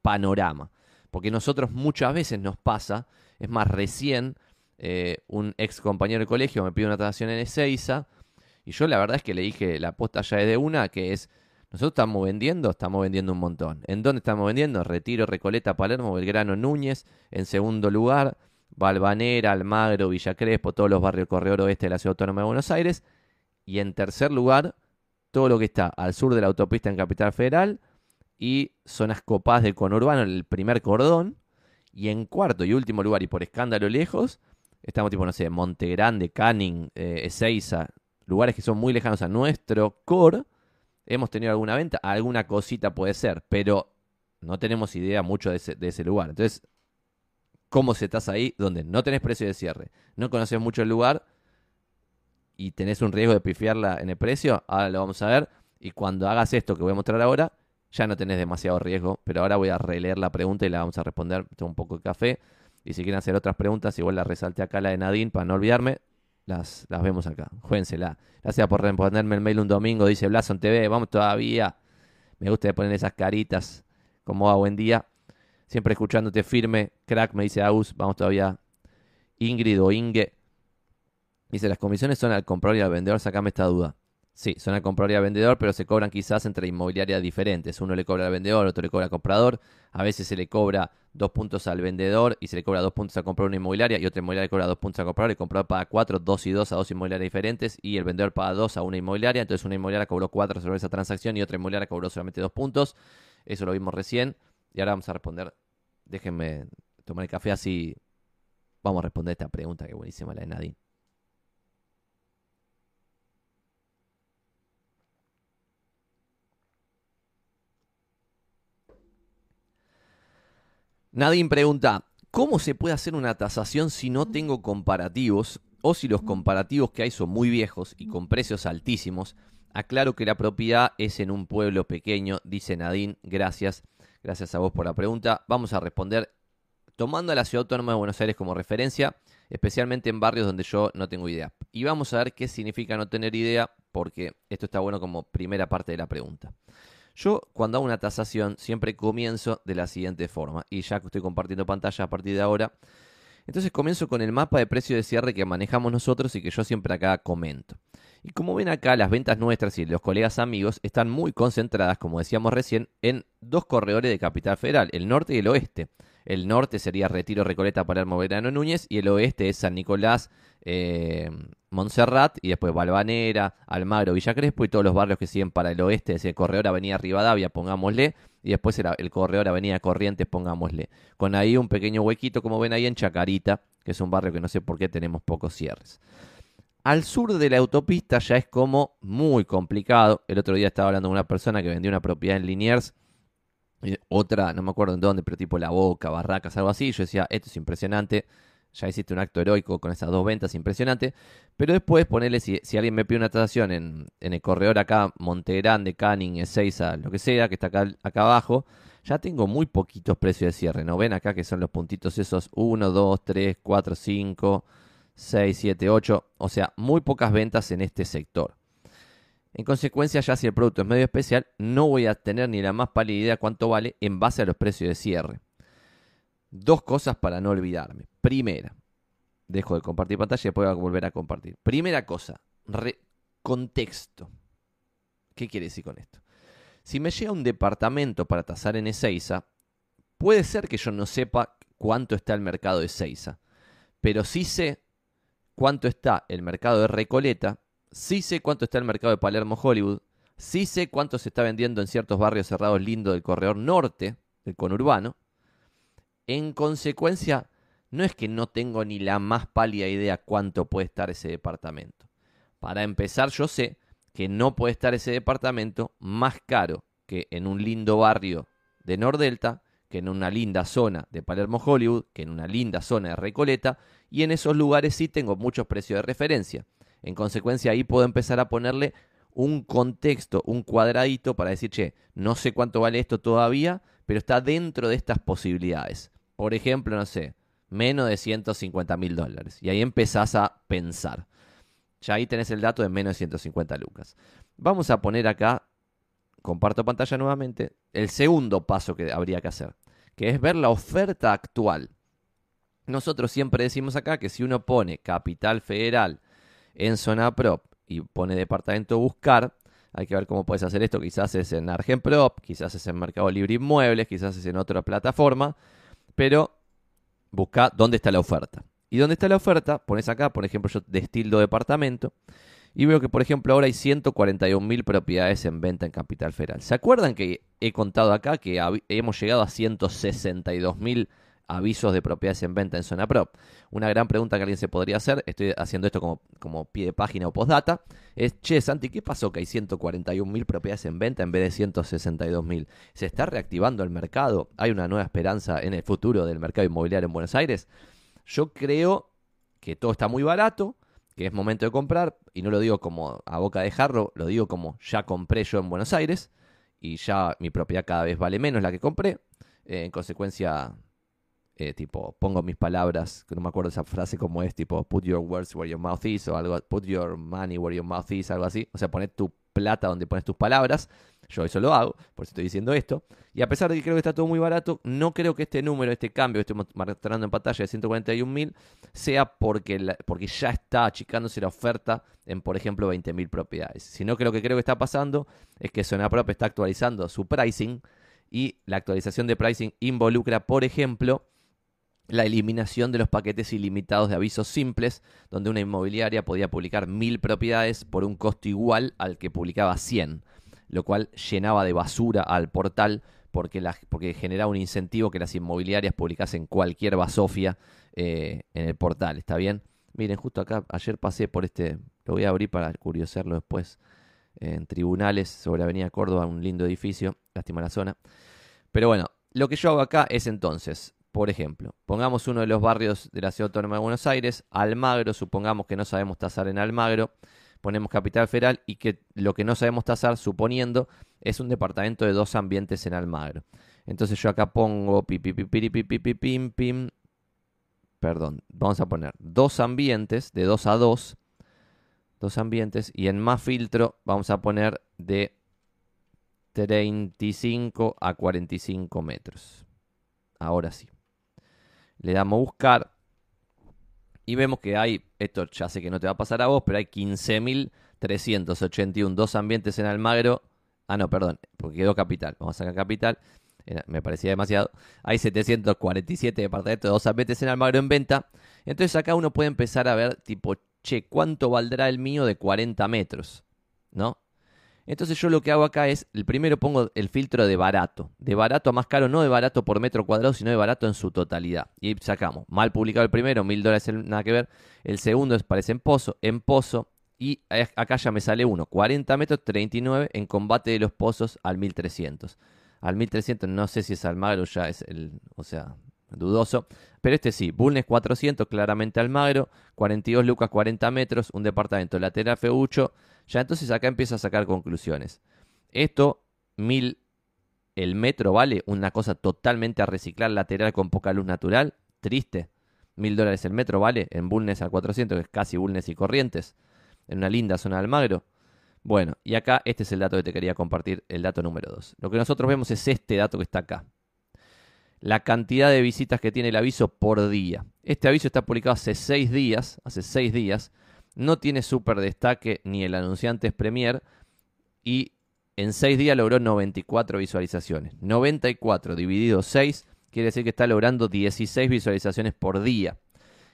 panorama. Porque nosotros muchas veces nos pasa, es más, recién eh, un ex compañero de colegio me pide una tasación en Ezeiza, y yo la verdad es que le dije, la aposta ya es de una, que es nosotros estamos vendiendo, estamos vendiendo un montón. ¿En dónde estamos vendiendo? Retiro, Recoleta, Palermo, Belgrano, Núñez. En segundo lugar, Balvanera, Almagro, Villa Crespo, todos los barrios Corredor Oeste de la Ciudad Autónoma de Buenos Aires. Y en tercer lugar, todo lo que está al sur de la autopista en Capital Federal y zonas copadas del conurbano, el primer cordón. Y en cuarto y último lugar, y por escándalo lejos, estamos tipo, no sé, Monte Grande, Canning, eh, Ezeiza, lugares que son muy lejanos a nuestro core hemos tenido alguna venta, alguna cosita puede ser, pero no tenemos idea mucho de ese, lugar. Entonces, ¿cómo se estás ahí? Donde no tenés precio de cierre, no conoces mucho el lugar y tenés un riesgo de pifiarla en el precio, ahora lo vamos a ver. Y cuando hagas esto que voy a mostrar ahora, ya no tenés demasiado riesgo, pero ahora voy a releer la pregunta y la vamos a responder. Tengo un poco de café. Y si quieren hacer otras preguntas, igual la resalte acá la de Nadine para no olvidarme las, las vemos acá. Juénsela. Gracias por responderme el mail un domingo. Dice Blason TV. Vamos todavía. Me gusta poner esas caritas. Como va, buen día. Siempre escuchándote firme. Crack, me dice Agus. Vamos todavía. Ingrid o Inge. Dice, las comisiones son al comprador y al vendedor. Sacame esta duda. Sí, son al comprador y al vendedor, pero se cobran quizás entre inmobiliarias diferentes. Uno le cobra al vendedor, otro le cobra al comprador. A veces se le cobra dos puntos al vendedor y se le cobra dos puntos al comprador una inmobiliaria y otra inmobiliaria le cobra dos puntos al comprador. El comprador paga cuatro, dos y dos a dos inmobiliarias diferentes y el vendedor paga dos a una inmobiliaria. Entonces una inmobiliaria cobró cuatro sobre esa transacción y otra inmobiliaria cobró solamente dos puntos. Eso lo vimos recién. Y ahora vamos a responder. Déjenme tomar el café así. Vamos a responder esta pregunta que buenísima la de Nadine. Nadine pregunta, ¿cómo se puede hacer una tasación si no tengo comparativos o si los comparativos que hay son muy viejos y con precios altísimos? Aclaro que la propiedad es en un pueblo pequeño, dice Nadine. Gracias, gracias a vos por la pregunta. Vamos a responder tomando a la Ciudad Autónoma de Buenos Aires como referencia, especialmente en barrios donde yo no tengo idea. Y vamos a ver qué significa no tener idea, porque esto está bueno como primera parte de la pregunta. Yo cuando hago una tasación siempre comienzo de la siguiente forma, y ya que estoy compartiendo pantalla a partir de ahora, entonces comienzo con el mapa de precio de cierre que manejamos nosotros y que yo siempre acá comento. Y como ven acá, las ventas nuestras y los colegas amigos están muy concentradas, como decíamos recién, en dos corredores de Capital Federal, el norte y el oeste. El norte sería Retiro, Recoleta, Palermo, Verano, Núñez y el oeste es San Nicolás, eh, Montserrat y después Balvanera, Almagro, Villa Crespo y todos los barrios que siguen para el oeste, es decir, Corredor Avenida Rivadavia, pongámosle, y después el, el Corredor Avenida Corrientes, pongámosle. Con ahí un pequeño huequito, como ven ahí en Chacarita, que es un barrio que no sé por qué tenemos pocos cierres. Al sur de la autopista ya es como muy complicado. El otro día estaba hablando con una persona que vendió una propiedad en Liniers, otra, no me acuerdo en dónde, pero tipo La Boca, Barracas, algo así. Yo decía, esto es impresionante ya hiciste un acto heroico con esas dos ventas, impresionante. Pero después, ponerle, si, alguien me pide una tasación en, el corredor acá, Montegrande, Canning, Ezeiza, lo que sea, que está acá, acá abajo, ya tengo muy poquitos precios de cierre. ¿No ven acá que son los puntitos esos 1, 2, 3, 4, 5, 6, 7, 8? O sea, muy pocas ventas en este sector. En consecuencia, ya si el producto es medio especial, no voy a tener ni la más pálida idea cuánto vale en base a los precios de cierre. Dos cosas para no olvidarme. Primera, dejo de compartir pantalla y después voy a volver a compartir. Primera cosa, contexto. ¿Qué quiere decir con esto? Si me llega un departamento para tasar en Ezeiza, puede ser que yo no sepa cuánto está el mercado de Ezeiza, pero sí sé cuánto está el mercado de Recoleta, sí sé cuánto está el mercado de Palermo Hollywood, sí sé cuánto se está vendiendo en ciertos barrios cerrados lindos del corredor norte, del conurbano, en consecuencia, no es que no tengo ni la más pálida idea cuánto puede estar ese departamento. Para empezar, yo sé que no puede estar ese departamento más caro que en un lindo barrio de Nordelta, que en una linda zona de Palermo Hollywood, que en una linda zona de Recoleta, y en esos lugares sí tengo muchos precios de referencia. En consecuencia, ahí puedo empezar a ponerle un contexto, un cuadradito para decir, che, no sé cuánto vale esto todavía, pero está dentro de estas posibilidades por ejemplo, no sé, menos de 150 mil dólares. Y ahí empezás a pensar. Ya ahí tenés el dato de menos de 150 lucas. Vamos a poner acá, comparto pantalla nuevamente, el segundo paso que habría que hacer, que es ver la oferta actual. Nosotros siempre decimos acá que si uno pone capital federal en zona prop y pone departamento buscar, hay que ver cómo puedes hacer esto. Quizás es en Argenprop, quizás es en Mercado Libre Inmuebles, quizás es en otra plataforma pero busca dónde está la oferta. Y dónde está la oferta, pones acá, por ejemplo, yo destildo departamento, y veo que, por ejemplo, ahora hay 141 mil propiedades en venta en Capital Federal. ¿Se acuerdan que he contado acá que hemos llegado a 162 mil avisos de propiedades en venta en Zona Pro. Una gran pregunta que alguien se podría hacer, estoy haciendo esto como, como pie de página o postdata, es, che, Santi, ¿qué pasó que hay 141 mil propiedades en venta en vez de 162 mil? ¿Se está reactivando el mercado? ¿Hay una nueva esperanza en el futuro del mercado inmobiliario en Buenos Aires? Yo creo que todo está muy barato, que es momento de comprar, y no lo digo como a boca de jarro, lo digo como ya compré yo en Buenos Aires, y ya mi propiedad cada vez vale menos la que compré, eh, en consecuencia eh, tipo, pongo mis palabras, que no me acuerdo esa frase como es, tipo, put your words where your mouth is, o algo, put your money where your mouth is, algo así. O sea, poner tu plata donde pones tus palabras. Yo eso lo hago, por eso estoy diciendo esto. Y a pesar de que creo que está todo muy barato, no creo que este número, este cambio que estoy mostrando en pantalla de 141.000, sea porque, porque ya está achicándose la oferta en, por ejemplo, 20.000 propiedades. Sino que lo que creo que está pasando es que Prop está actualizando su pricing y la actualización de pricing involucra, por ejemplo, la eliminación de los paquetes ilimitados de avisos simples, donde una inmobiliaria podía publicar mil propiedades por un costo igual al que publicaba 100, lo cual llenaba de basura al portal porque, porque generaba un incentivo que las inmobiliarias publicasen cualquier basofia eh, en el portal. ¿Está bien? Miren, justo acá, ayer pasé por este, lo voy a abrir para curiosarlo después, en tribunales sobre Avenida Córdoba, un lindo edificio, lástima la zona. Pero bueno, lo que yo hago acá es entonces por ejemplo, pongamos uno de los barrios de la Ciudad Autónoma de Buenos Aires, Almagro, supongamos que no sabemos tasar en Almagro, ponemos Capital Federal y que lo que no sabemos tasar, suponiendo, es un departamento de dos ambientes en Almagro. Entonces yo acá pongo pim, pim, perdón, vamos a poner dos ambientes de 2 a 2, dos ambientes, y en más filtro vamos a poner de 35 a 45 metros. Ahora sí le damos buscar y vemos que hay, esto ya sé que no te va a pasar a vos, pero hay 15.381 dos ambientes en Almagro. Ah, no, perdón, porque quedó capital. Vamos a sacar capital. me parecía demasiado. Hay 747 departamentos de dos ambientes en Almagro en venta. Entonces acá uno puede empezar a ver, tipo, che, ¿cuánto valdrá el mío de 40 metros? ¿No? Entonces yo lo que hago acá es, el primero pongo el filtro de barato. De barato a más caro, no de barato por metro cuadrado, sino de barato en su totalidad. Y sacamos, mal publicado el primero, mil dólares nada que ver. El segundo es, parece en pozo, en pozo. Y acá ya me sale uno, 40 metros, 39 en combate de los pozos al 1300. Al 1300 no sé si es Almagro, ya es el, o sea, dudoso. Pero este sí, Bulnes 400, claramente Almagro, 42 lucas, 40 metros, un departamento lateral feucho ya entonces acá empiezo a sacar conclusiones. Esto, mil el metro vale una cosa totalmente a reciclar lateral con poca luz natural. Triste. Mil dólares el metro vale en Bulnes al 400, que es casi Bulnes y Corrientes. En una linda zona de Almagro. Bueno, y acá este es el dato que te quería compartir, el dato número 2. Lo que nosotros vemos es este dato que está acá. La cantidad de visitas que tiene el aviso por día. Este aviso está publicado hace 6 días, hace 6 días. No tiene super destaque ni el anunciante es Premier y en 6 días logró 94 visualizaciones. 94 dividido 6 quiere decir que está logrando 16 visualizaciones por día.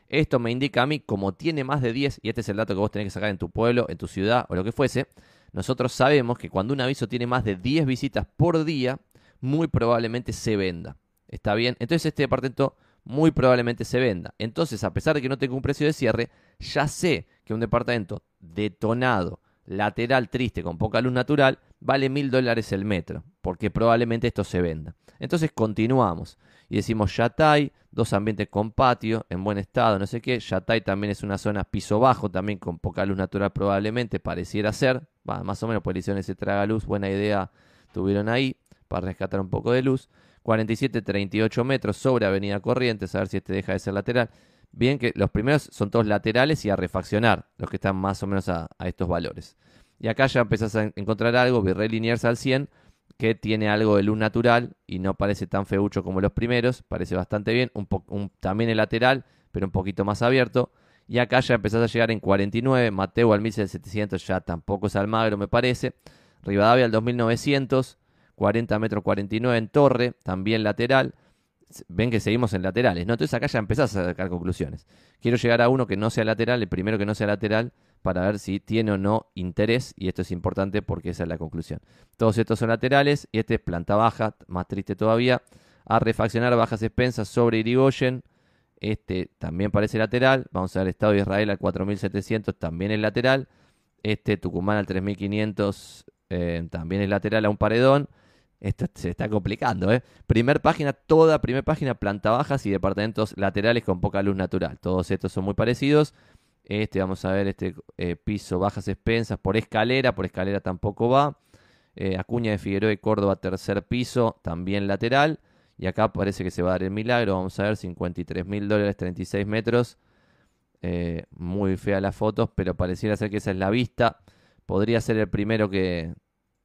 Esto me indica a mí, como tiene más de 10, y este es el dato que vos tenés que sacar en tu pueblo, en tu ciudad o lo que fuese, nosotros sabemos que cuando un aviso tiene más de 10 visitas por día, muy probablemente se venda. ¿Está bien? Entonces este departamento muy probablemente se venda. Entonces, a pesar de que no tenga un precio de cierre, ya sé que un departamento detonado, lateral triste, con poca luz natural, vale mil dólares el metro, porque probablemente esto se venda. Entonces continuamos y decimos Yatay, dos ambientes con patio, en buen estado, no sé qué. Yatay también es una zona piso bajo, también con poca luz natural probablemente, pareciera ser. más o menos, pues hicieron ese traga luz, buena idea tuvieron ahí para rescatar un poco de luz. 47, 38 metros sobre Avenida Corrientes, a ver si este deja de ser lateral. Bien que los primeros son todos laterales y a refaccionar, los que están más o menos a, estos valores. Y acá ya empezás a encontrar algo, Virrey Liniers al 100, que tiene algo de luz natural y no parece tan feucho como los primeros, parece bastante bien, un, también el lateral, pero un poquito más abierto. Y acá ya empezás a llegar en 49, Mateo al 1700 ya tampoco es Almagro me parece. Rivadavia al 2900, 40 metros 49 en torre, también lateral ven que seguimos en laterales. Entonces acá ya empezás a sacar conclusiones. Quiero llegar a uno que no sea lateral, el primero que no sea lateral, para ver si tiene o no interés, y esto es importante porque esa es la conclusión. Todos estos son laterales, y este es planta baja, más triste todavía, a refaccionar bajas expensas sobre Irigoyen, este también parece lateral, vamos a ver Estado de Israel al 4700, también es lateral, este Tucumán al 3500, eh, también es lateral a un paredón, esto se está complicando, ¿eh? Primer página, toda primera página, planta bajas y departamentos laterales con poca luz natural. Todos estos son muy parecidos. Este, vamos a ver, este eh, piso, bajas expensas por escalera, por escalera tampoco va. Eh, Acuña de Figueroa y Córdoba, tercer piso, también lateral. Y acá parece que se va a dar el milagro. Vamos a ver, 53 mil dólares, 36 metros. Eh, muy fea las fotos, pero pareciera ser que esa es la vista. Podría ser el primero que...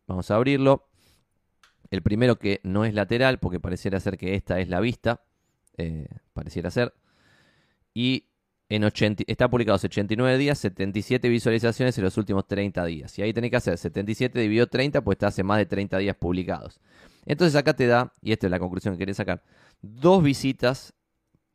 Vamos a abrirlo. El primero que no es lateral, porque pareciera ser que esta es la vista. Eh, pareciera ser. Y en 80, está publicado hace 89 días, 77 visualizaciones en los últimos 30 días. Y ahí tenés que hacer 77 dividido 30, pues está hace más de 30 días publicados. Entonces acá te da, y esta es la conclusión que quería sacar, dos visitas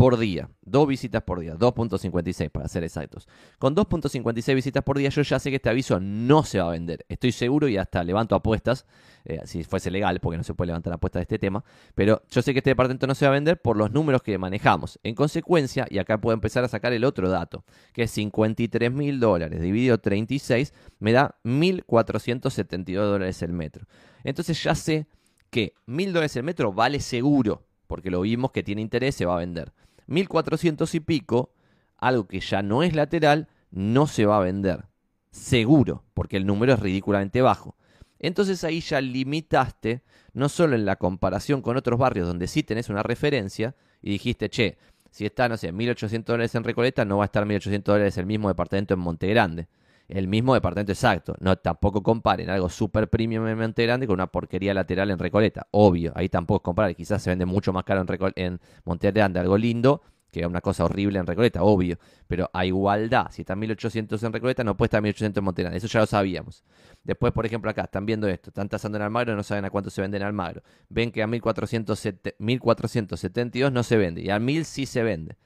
por día. Dos visitas por día. 2.56 para ser exactos. Con 2.56 visitas por día yo ya sé que este aviso no se va a vender. Estoy seguro y hasta levanto apuestas. Eh, si fuese legal, porque no se puede levantar apuestas de este tema. Pero yo sé que este departamento no se va a vender por los números que manejamos. En consecuencia, y acá puedo empezar a sacar el otro dato, que es 53 mil dólares dividido 36, me da 1.472 dólares el metro. Entonces ya sé que 1.000 dólares el metro vale seguro, porque lo vimos que tiene interés, se va a vender. 1400 y pico, algo que ya no es lateral, no se va a vender. Seguro, porque el número es ridículamente bajo. Entonces ahí ya limitaste, no solo en la comparación con otros barrios donde sí tenés una referencia, y dijiste, che, si está, no sé, 1.800 dólares en Recoleta, no va a estar 1.800 dólares el mismo departamento en Monte Grande. El mismo departamento exacto. No, tampoco comparen algo super premium en Monte Grande con una porquería lateral en Recoleta. Obvio, ahí tampoco es comparar. Quizás se vende mucho más caro en, en Monte Grande algo lindo que una cosa horrible en Recoleta, obvio, pero a igualdad, si está 1800 en Recoleta, no puede estar 1800 en Monterán, eso ya lo sabíamos. Después, por ejemplo, acá están viendo esto, están tasando en Almagro, no saben a cuánto se vende en Almagro. Ven que a 1472 no se vende y a 1000 sí se vende.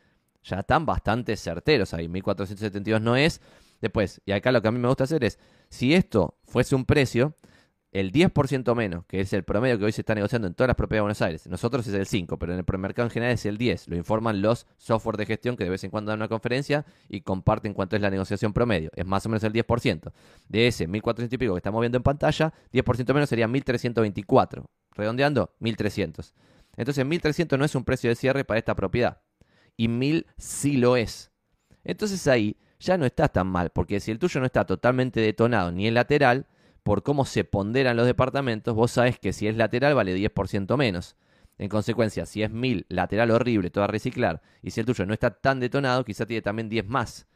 Ya están bastante certeros ahí, 1472 no es. Después, y acá lo que a mí me gusta hacer es, si esto fuese un precio, el 10% menos, que es el promedio que hoy se está negociando en todas las propiedades de Buenos Aires, nosotros es el 5, pero en el premercado en general es el 10, lo informan los software de gestión que de vez en cuando dan una conferencia y comparten cuánto es la negociación promedio, es más o menos el 10%. De ese 1400 y pico que estamos viendo en pantalla, 10% menos sería 1324, redondeando 1300. Entonces 1300 no es un precio de cierre para esta propiedad y 1000 sí lo es. Entonces ahí ya no está tan mal, porque si el tuyo no está totalmente detonado ni el lateral, por cómo se ponderan los departamentos, vos sabés que si es lateral vale 10% menos. En consecuencia, si es 1000 lateral horrible, todo a reciclar, y si el tuyo no está tan detonado, quizá tiene también 10 más.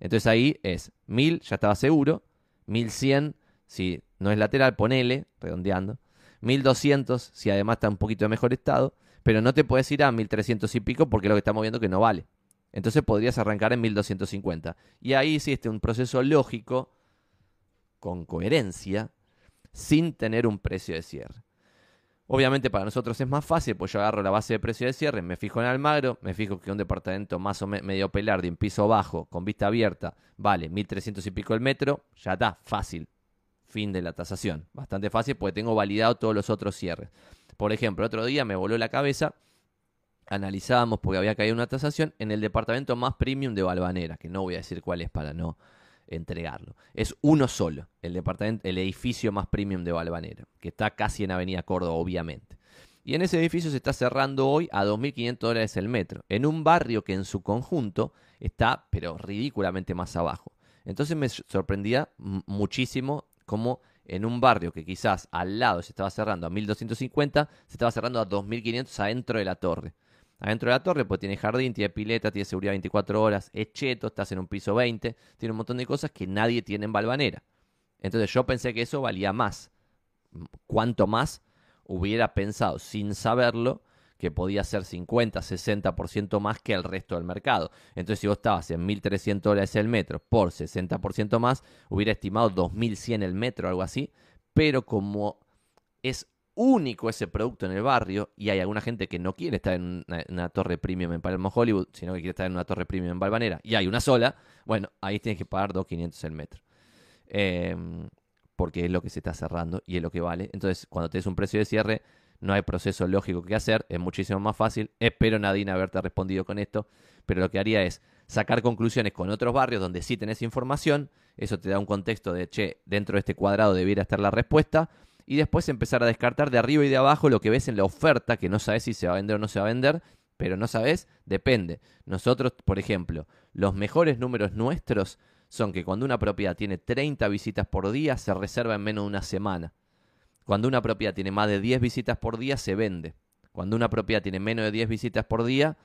Entonces ahí es 1000, ya estaba seguro, 1100, si no es lateral, ponele, redondeando, 1200, si además está un poquito de mejor estado, pero no te puedes ir a 1300 y pico porque lo que estamos viendo que no vale. Entonces podrías arrancar en 1250. Y ahí existe un proceso lógico con coherencia sin tener un precio de cierre. Obviamente para nosotros es más fácil, pues yo agarro la base de precio de cierre, me fijo en Almagro, me fijo que un departamento más o medio pelar de un piso bajo, con vista abierta, vale 1.300 y pico el metro, ya está, fácil. Fin de la tasación. Bastante fácil porque tengo validado todos los otros cierres. Por ejemplo, otro día me voló la cabeza, analizábamos porque había caído una tasación en el departamento más premium de Balvanera, que no voy a decir cuál es para no entregarlo. Es uno solo, el departamento, el edificio más premium de Balvanera, que está casi en Avenida Córdoba, obviamente. Y en ese edificio se está cerrando hoy a 2.500 dólares el metro, en un barrio que en su conjunto está, pero ridículamente más abajo. Entonces me sorprendía muchísimo cómo en un barrio que quizás al lado se estaba cerrando a 1.250, se estaba cerrando a 2.500 adentro de la torre. Adentro de la torre, pues tiene jardín, tiene pileta, tiene seguridad 24 horas, es cheto, estás en un piso 20, tiene un montón de cosas que nadie tiene en Balvanera. Entonces yo pensé que eso valía más. ¿Cuánto más? Hubiera pensado, sin saberlo, que podía ser 50, 60% más que el resto del mercado. Entonces, si vos estabas en 1.300 dólares el metro por 60% más, hubiera estimado 2.100 el metro, algo así. Pero como es único ese producto en el barrio y hay alguna gente que no quiere estar en una, torre premium en Palermo Hollywood, sino que quiere estar en una torre premium en Balvanera y hay una sola, bueno, ahí tienes que pagar 2.500 el metro. Em, porque es lo que se está cerrando y es lo que vale. Entonces, cuando tienes un precio de cierre, no hay proceso lógico que hacer, es muchísimo más fácil. Espero, Nadine, haberte respondido con esto, pero lo que haría es sacar conclusiones con otros barrios donde sí tenés información, eso te da un contexto de, che, dentro de este cuadrado debiera estar la respuesta, y después empezar a descartar de arriba y de abajo lo que ves en la oferta, que no sabes si se va a vender o no se va a vender, pero no sabes, depende. Nosotros, por ejemplo, los mejores números nuestros son que cuando una propiedad tiene 30 visitas por día, se reserva en menos de una semana. Cuando una propiedad tiene más de 10 visitas por día, se vende. Cuando una propiedad tiene menos de 10 visitas por día,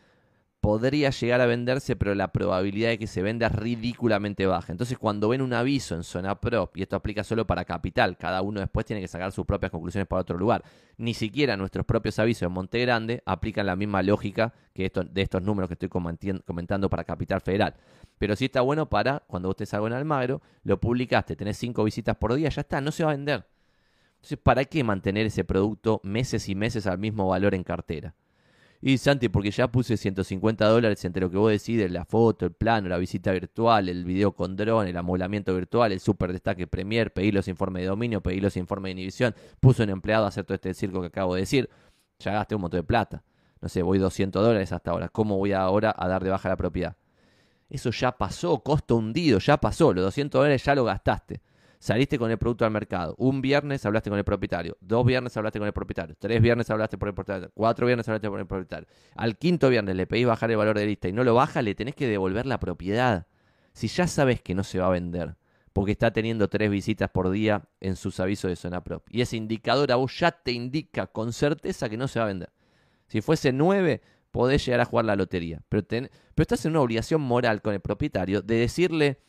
podría llegar a venderse, pero la probabilidad de que se venda es ridículamente baja. Entonces, cuando ven un aviso en zona prop, y esto aplica solo para capital, cada uno después tiene que sacar sus propias conclusiones para otro lugar. Ni siquiera nuestros propios avisos en Monte Grande aplican la misma lógica que de estos números que estoy comentando para capital federal. Pero sí está bueno para cuando vos estés algo en Almagro, lo publicaste, tenés cinco visitas por día, ya está, no se va a vender. Entonces, ¿para qué mantener ese producto meses y meses al mismo valor en cartera? Y Santi, porque ya puse 150 dólares entre lo que vos decides, la foto, el plano, la visita virtual, el video con dron, el amoblamiento virtual, el super destaque Premier, pedí los informes de dominio, pedí los informes de inhibición, puso un empleado a hacer todo este circo que acabo de decir, ya gasté un montón de plata. No sé, voy 200 dólares hasta ahora. ¿Cómo voy ahora a dar de baja la propiedad? Eso ya pasó, costo hundido, ya pasó. Los 200 dólares ya lo gastaste. Saliste con el producto al mercado. Un viernes hablaste con el propietario. Dos viernes hablaste con el propietario. Tres viernes hablaste con el propietario. Cuatro viernes hablaste con el propietario. Al quinto viernes le pedís bajar el valor de lista y no lo baja, le tenés que devolver la propiedad. Si ya sabes que no se va a vender, porque está teniendo tres visitas por día en sus avisos de zona prop. Y ese indicador a vos ya te indica con certeza que no se va a vender. Si fuese nueve, podés llegar a jugar la lotería. Pero, pero estás en una obligación moral con el propietario de decirle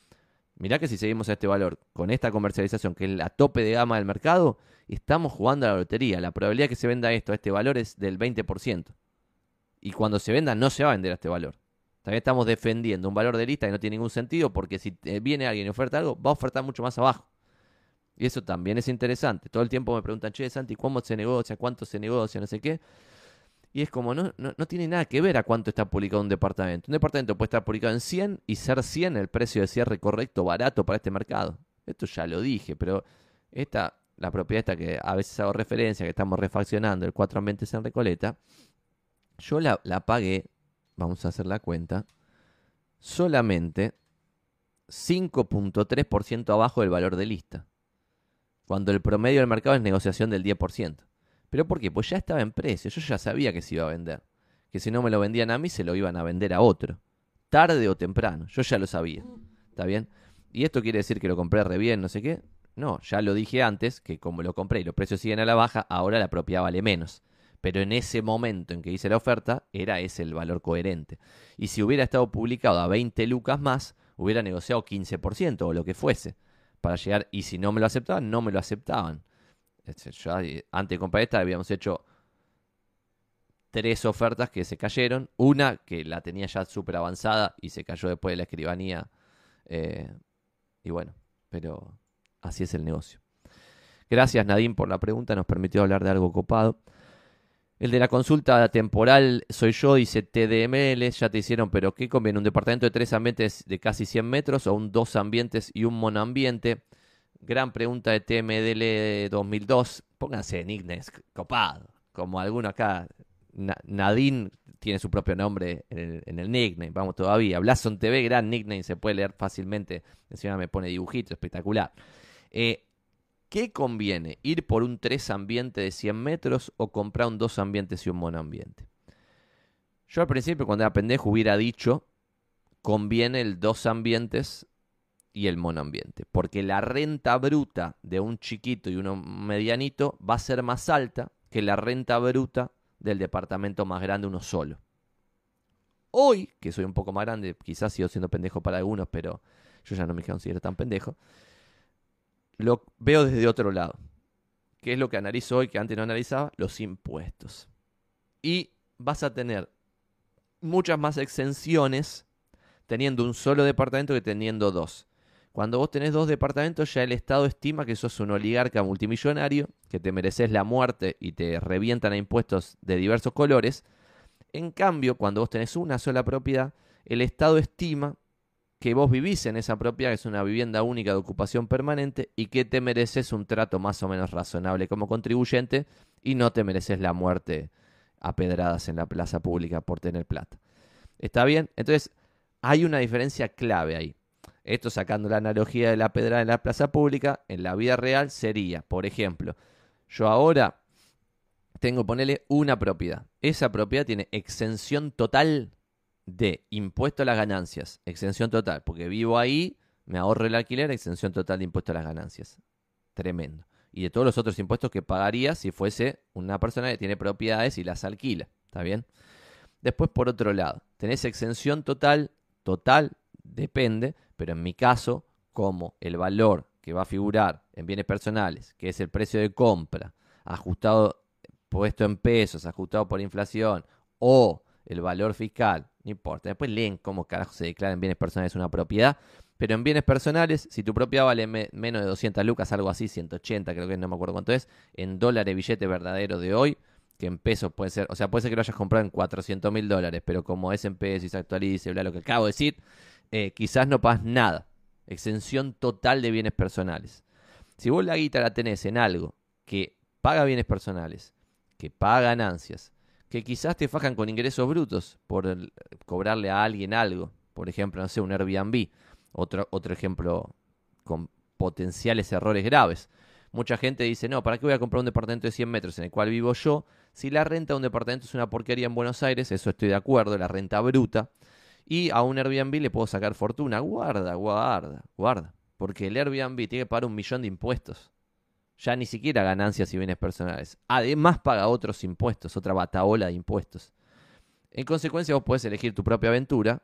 Mirá que si seguimos a este valor con esta comercialización, que es la tope de gama del mercado, estamos jugando a la lotería. La probabilidad que se venda esto a este valor es del 20%. Y cuando se venda, no se va a vender a este valor. También estamos defendiendo un valor de lista que no tiene ningún sentido porque si viene alguien y oferta algo, va a ofertar mucho más abajo. Y eso también es interesante. Todo el tiempo me preguntan, che, Santi, ¿cómo se negocia? ¿Cuánto se negocia? No sé qué. Y es como, no, no, no, tiene nada que ver a cuánto está publicado un departamento. Un departamento puede estar publicado en 100 y ser 100 el precio de cierre correcto, barato para este mercado. Esto ya lo dije, pero esta, la propiedad esta que a veces hago referencia, que estamos refaccionando, el 4 ambientes en Recoleta, yo la, la pagué, vamos a hacer la cuenta, solamente 5.3% abajo del valor de lista. Cuando el promedio del mercado es negociación del 10%. ¿Pero por qué? Pues ya estaba en precio, yo ya sabía que se iba a vender. Que si no me lo vendían a mí, se lo iban a vender a otro. Tarde o temprano, yo ya lo sabía. ¿Está bien? Y esto quiere decir que lo compré re bien, no sé qué. No, ya lo dije antes, que como lo compré y los precios siguen a la baja, ahora la propiedad vale menos. Pero en ese momento en que hice la oferta, era ese el valor coherente. Y si hubiera estado publicado a 20 lucas más, hubiera negociado 15% o lo que fuese. Para llegar, y si no me lo aceptaban, no me lo aceptaban. Eh, antes de comprar esta habíamos hecho tres ofertas que se cayeron. Una que la tenía ya súper avanzada y se cayó después de la escribanía. Eh, y bueno, pero así es el negocio. Gracias Nadine por la pregunta, nos permitió hablar de algo copado. El de la consulta temporal soy yo, dice TDML, ya te hicieron, pero ¿qué conviene? ¿Un departamento de tres ambientes de casi 100 metros o un dos ambientes y un monoambiente? Gran pregunta de TMDL 2002. Pónganse nicknames copado. Como alguno acá. Nadine tiene su propio nombre en el, nickname. Vamos todavía. Blason TV, gran nickname. Se puede leer fácilmente. Encima me pone dibujito. Espectacular. Eh, ¿Qué conviene? ¿Ir por un tres ambiente de 100 metros o comprar un dos ambientes y un monoambiente? Yo al principio, cuando era pendejo, hubiera dicho: conviene el dos ambientes y el monoambiente. Porque la renta bruta de un chiquito y uno medianito va a ser más alta que la renta bruta del departamento más grande uno solo. Hoy, que soy un poco más grande, quizás sigo siendo pendejo para algunos, pero yo ya no me considero tan pendejo, lo veo desde otro lado. ¿Qué es lo que analizo hoy que antes no analizaba? Los impuestos. Y vas a tener muchas más exenciones teniendo un solo departamento que teniendo dos. Cuando vos tenés dos departamentos, ya el Estado estima que sos un oligarca multimillonario, que te mereces la muerte y te revientan a impuestos de diversos colores. En cambio, cuando vos tenés una sola propiedad, el Estado estima que vos vivís en esa propiedad, que es una vivienda única de ocupación permanente, y que te mereces un trato más o menos razonable como contribuyente y no te mereces la muerte a pedradas en la plaza pública por tener plata. ¿Está bien? Entonces, hay una diferencia clave ahí. Esto sacando la analogía de la pedrada en la plaza pública, en la vida real sería, por ejemplo, yo ahora tengo, ponerle una propiedad. Esa propiedad tiene exención total de impuesto a las ganancias. Exención total, porque vivo ahí, me ahorro el alquiler, exención total de impuesto a las ganancias. Tremendo. Y de todos los otros impuestos que pagaría si fuese una persona que tiene propiedades y las alquila. ¿Está bien? Después, por otro lado, tenés exención total, total, depende, pero en mi caso, como el valor que va a figurar en bienes personales, que es el precio de compra, ajustado, puesto en pesos, ajustado por inflación, o el valor fiscal, no importa. Después leen cómo carajo se declara en bienes personales una propiedad. Pero en bienes personales, si tu propiedad vale menos de 200 lucas, algo así, 180 creo que no me acuerdo cuánto es, en dólares billete verdadero de hoy, que en pesos puede ser, o sea, puede ser que lo hayas comprado en 400 mil dólares, pero como es en pesos y se actualice, bla, lo que acabo de decir, eh, quizás no pagas nada. Exención total de bienes personales. Si vos la guita la tenés en algo que paga bienes personales, que paga ganancias, que quizás te fajan con ingresos brutos por cobrarle a alguien algo, por ejemplo, no sé, un Airbnb, otro, otro ejemplo con potenciales errores graves. Mucha gente dice, no, ¿para qué voy a comprar un departamento de 100 metros en el cual vivo yo? Si la renta de un departamento es una porquería en Buenos Aires, eso estoy de acuerdo, la renta bruta, y a un Airbnb le puedo sacar fortuna. Guarda, guarda, guarda. Porque el Airbnb tiene que pagar un millón de impuestos. Ya ni siquiera ganancias y bienes personales. Además paga otros impuestos, otra bataola de impuestos. En consecuencia vos podés elegir tu propia aventura,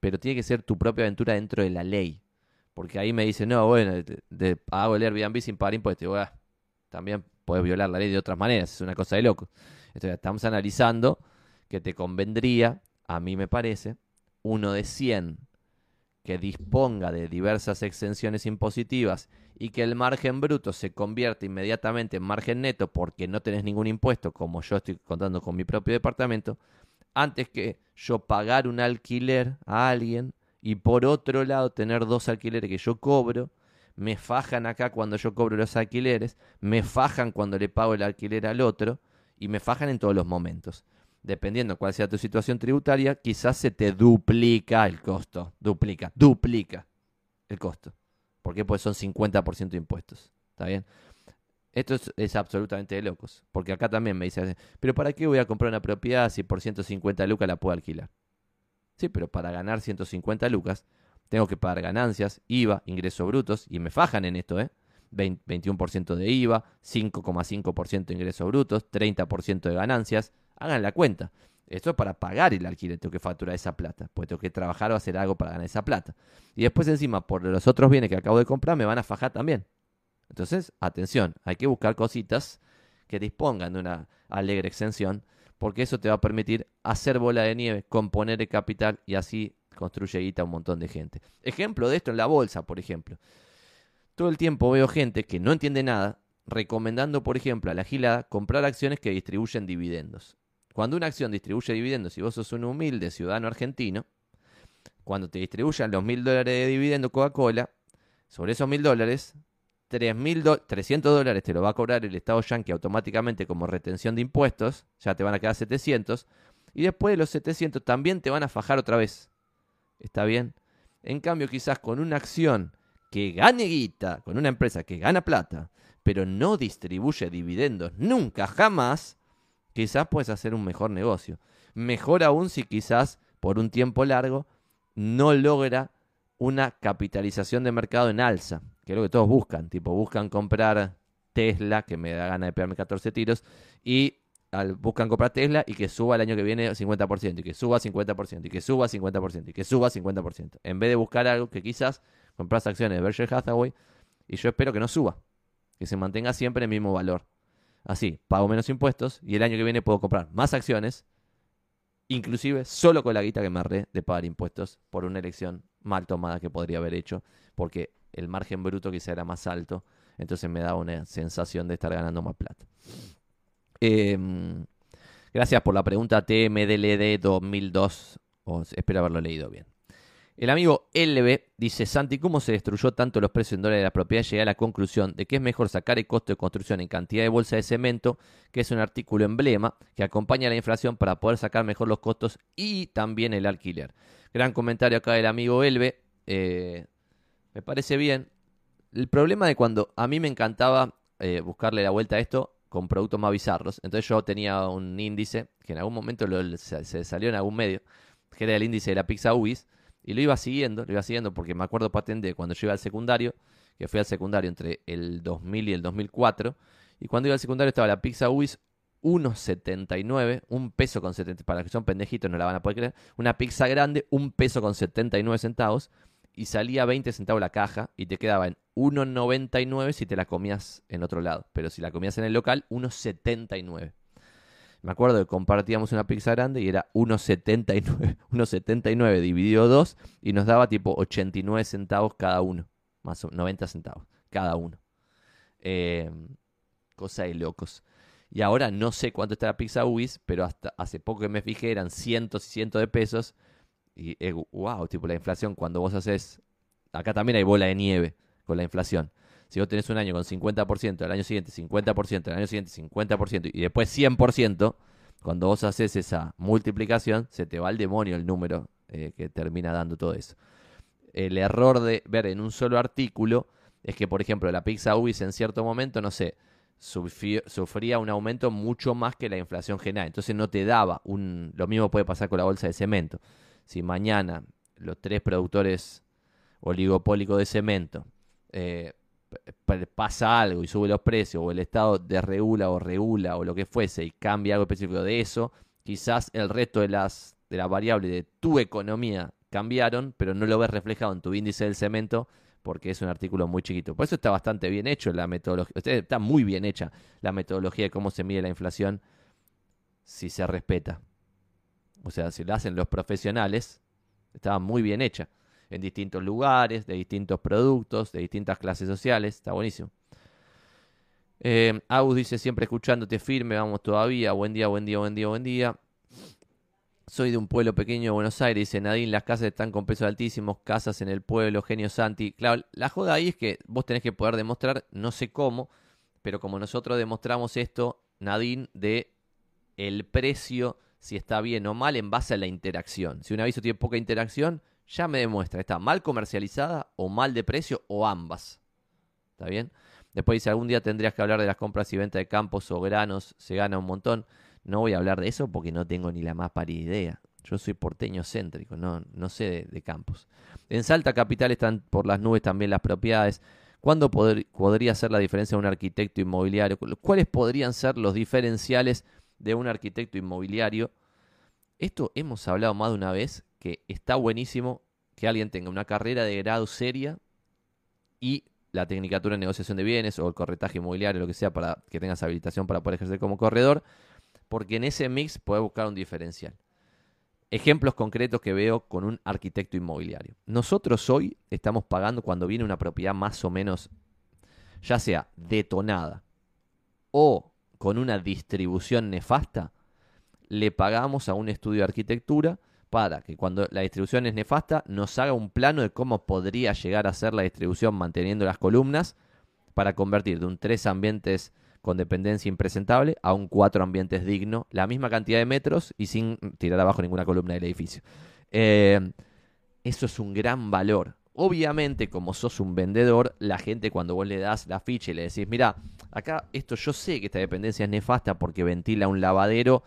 pero tiene que ser tu propia aventura dentro de la ley. Porque ahí me dicen, no, bueno, de, hago el Airbnb sin pagar impuestos. Bueno, también puedes violar la ley de otras maneras, es una cosa de loco. Entonces estamos analizando que te convendría, a mí me parece, uno de 100 que disponga de diversas exenciones impositivas y que el margen bruto se convierte inmediatamente en margen neto porque no tenés ningún impuesto, como yo estoy contando con mi propio departamento, antes que yo pagar un alquiler a alguien y por otro lado tener dos alquileres que yo cobro, me fajan acá cuando yo cobro los alquileres, me fajan cuando le pago el alquiler al otro y me fajan en todos los momentos. Dependiendo cuál sea tu situación tributaria, quizás se te duplica el costo. Duplica, duplica el costo. ¿Por qué? Pues son 50% de impuestos. ¿Está bien? Esto es, absolutamente de locos. Porque acá también me dicen, pero ¿para qué voy a comprar una propiedad si por 150 lucas la puedo alquilar? Sí, pero para ganar 150 lucas tengo que pagar ganancias, IVA, ingresos brutos, y me fajan en esto, ¿eh? 21% de IVA, 5,5% de ingresos brutos, 30% de ganancias. Hagan la cuenta. Esto es para pagar el alquiler, tengo que facturar esa plata, pues tengo que trabajar o hacer algo para ganar esa plata. Y después encima, por los otros bienes que acabo de comprar, me van a fajar también. Entonces, atención, hay que buscar cositas que dispongan de una alegre exención, porque eso te va a permitir hacer bola de nieve, componer el capital y así construye guita a un montón de gente. Ejemplo de esto en la bolsa, por ejemplo. Todo el tiempo veo gente que no entiende nada recomendando, por ejemplo, a la gilada comprar acciones que distribuyen dividendos. Cuando una acción distribuye dividendos y vos sos un humilde ciudadano argentino, cuando te distribuyan los mil dólares de dividendo Coca-Cola, sobre esos mil dólares, 300 dólares te lo va a cobrar el Estado Yankee automáticamente como retención de impuestos, ya te van a quedar 700, y después de los 700 también te van a fajar otra vez. ¿Está bien? En cambio, quizás con una acción que gane guita, con una empresa que gana plata, pero no distribuye dividendos nunca, jamás, quizás puedes hacer un mejor negocio. Mejor aún si quizás por un tiempo largo no logra una capitalización de mercado en alza, que es lo que todos buscan, tipo buscan comprar Tesla, que me da gana de pegarme 14 tiros, y buscan comprar Tesla y que suba el año que viene 50%, y que suba 50%, y que suba 50%, y que suba 50%, en vez de buscar algo que quizás compras acciones de Berkshire Hathaway y yo espero que no suba, que se mantenga siempre el mismo valor. Así, pago menos impuestos y el año que viene puedo comprar más acciones, inclusive solo con la guita que me arré de pagar impuestos por una elección mal tomada que podría haber hecho, porque el margen bruto quizá era más alto, entonces me da una sensación de estar ganando más plata. Em, gracias por la pregunta TMDLD 2002, espero haberlo leído bien. El amigo LB dice, Santi, ¿cómo se destruyó tanto los precios en dólares de la propiedad? Llegué a la conclusión de que es mejor sacar el costo de construcción en cantidad de bolsa de cemento, que es un artículo emblema que acompaña a la inflación para poder sacar mejor los costos y también el alquiler. Gran comentario acá del amigo Elbe. Eh, me parece bien. El problema de cuando a mí me encantaba eh, buscarle la vuelta a esto con productos más bizarros. Entonces yo tenía un índice que en algún momento se, salió en algún medio, que era el índice de la pizza UBIS y lo iba siguiendo, lo iba siguiendo porque me acuerdo patente cuando yo iba al secundario, que fui al secundario entre el 2000 y el 2004. Y cuando iba al secundario estaba la pizza UIS 1.79, un peso con 70, para que son pendejitos no la van a poder creer, una pizza grande, un peso con 79 centavos, y salía 20 centavos la caja, y te quedaba en 1.99 si te la comías en otro lado, pero si la comías en el local, 1.79. Me acuerdo que compartíamos una pizza grande y era 1,79, 1,79 dividido 2 y nos daba tipo 89 centavos cada uno, más o 90 centavos cada uno. Eh, cosa de locos. Y ahora no sé cuánto está la pizza UIS, pero hasta hace poco que me fijé eran cientos y cientos de pesos. Y wow, tipo la inflación, cuando vos haces. Acá también hay bola de nieve con la inflación. Si vos tenés un año con 50%, el año siguiente 50%, el año siguiente 50% y después 100%, cuando vos haces esa multiplicación, se te va al demonio el número eh, que termina dando todo eso. El error de ver en un solo artículo es que, por ejemplo, la pizza UBIS en cierto momento, no sé, sufría un aumento mucho más que la inflación general. Entonces no te daba un... Lo mismo puede pasar con la bolsa de cemento. Si mañana los tres productores oligopólicos de cemento eh, pasa algo y sube los precios o el Estado desregula o regula o lo que fuese y cambia algo específico de eso, quizás el resto de las, de las variables de tu economía cambiaron, pero no lo ves reflejado en tu índice del cemento porque es un artículo muy chiquito. Por eso está bastante bien hecho la metodología, está muy bien hecha la metodología de cómo se mide la inflación si se respeta. O sea, si lo hacen los profesionales, Estaba muy bien hecha. En distintos lugares, de distintos productos, de distintas clases sociales. Está buenísimo. Eh, Agus dice siempre escuchándote firme, vamos todavía. Buen día, buen día, buen día, buen día. Soy de un pueblo pequeño de Buenos Aires, dice Nadine, las casas están con precios altísimos, casas en el pueblo, genio Santi. Claro, la joda ahí es que vos tenés que poder demostrar, no sé cómo, pero como nosotros demostramos esto, Nadine, de el precio, si está bien o mal, en base a la interacción. Si un aviso tiene poca interacción, ya me demuestra, está mal comercializada o mal de precio o ambas. ¿Está bien? Después dice, algún día tendrías que hablar de las compras y ventas de campos o granos, se gana un montón. No voy a hablar de eso porque no tengo ni la más pálida idea. Yo soy porteño céntrico, no, no sé de, campos. En Salta Capital están por las nubes también las propiedades. ¿Cuándo podría ser la diferencia de un arquitecto inmobiliario? ¿Cuáles podrían ser los diferenciales de un arquitecto inmobiliario? Esto hemos hablado más de una vez, que está buenísimo que alguien tenga una carrera de grado seria y la tecnicatura en negociación de bienes o el corretaje inmobiliario, lo que sea, para que tengas habilitación para poder ejercer como corredor, porque en ese mix puedes buscar un diferencial. Ejemplos concretos que veo con un arquitecto inmobiliario. Nosotros hoy estamos pagando cuando viene una propiedad más o menos, ya sea detonada o con una distribución nefasta, le pagamos a un estudio de arquitectura para que cuando la distribución es nefasta nos haga un plano de cómo podría llegar a ser la distribución manteniendo las columnas para convertir de un tres ambientes con dependencia impresentable a un cuatro ambientes digno, la misma cantidad de metros y sin tirar abajo ninguna columna del edificio. Eh, eso es un gran valor. Obviamente, como sos un vendedor, la gente cuando vos le das la ficha y le decís, mira, acá esto yo sé que esta dependencia es nefasta porque ventila un lavadero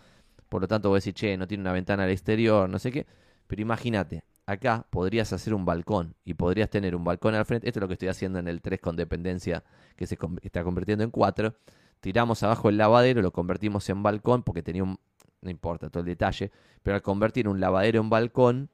por lo tanto, voy a decir, che, no tiene una ventana al exterior, no sé qué. Pero imagínate, acá podrías hacer un balcón y podrías tener un balcón al frente. Esto es lo que estoy haciendo en el 3 con dependencia que se está convirtiendo en 4. Tiramos abajo el lavadero, lo convertimos en balcón porque tenía un... No importa todo el detalle, pero al convertir un lavadero en balcón,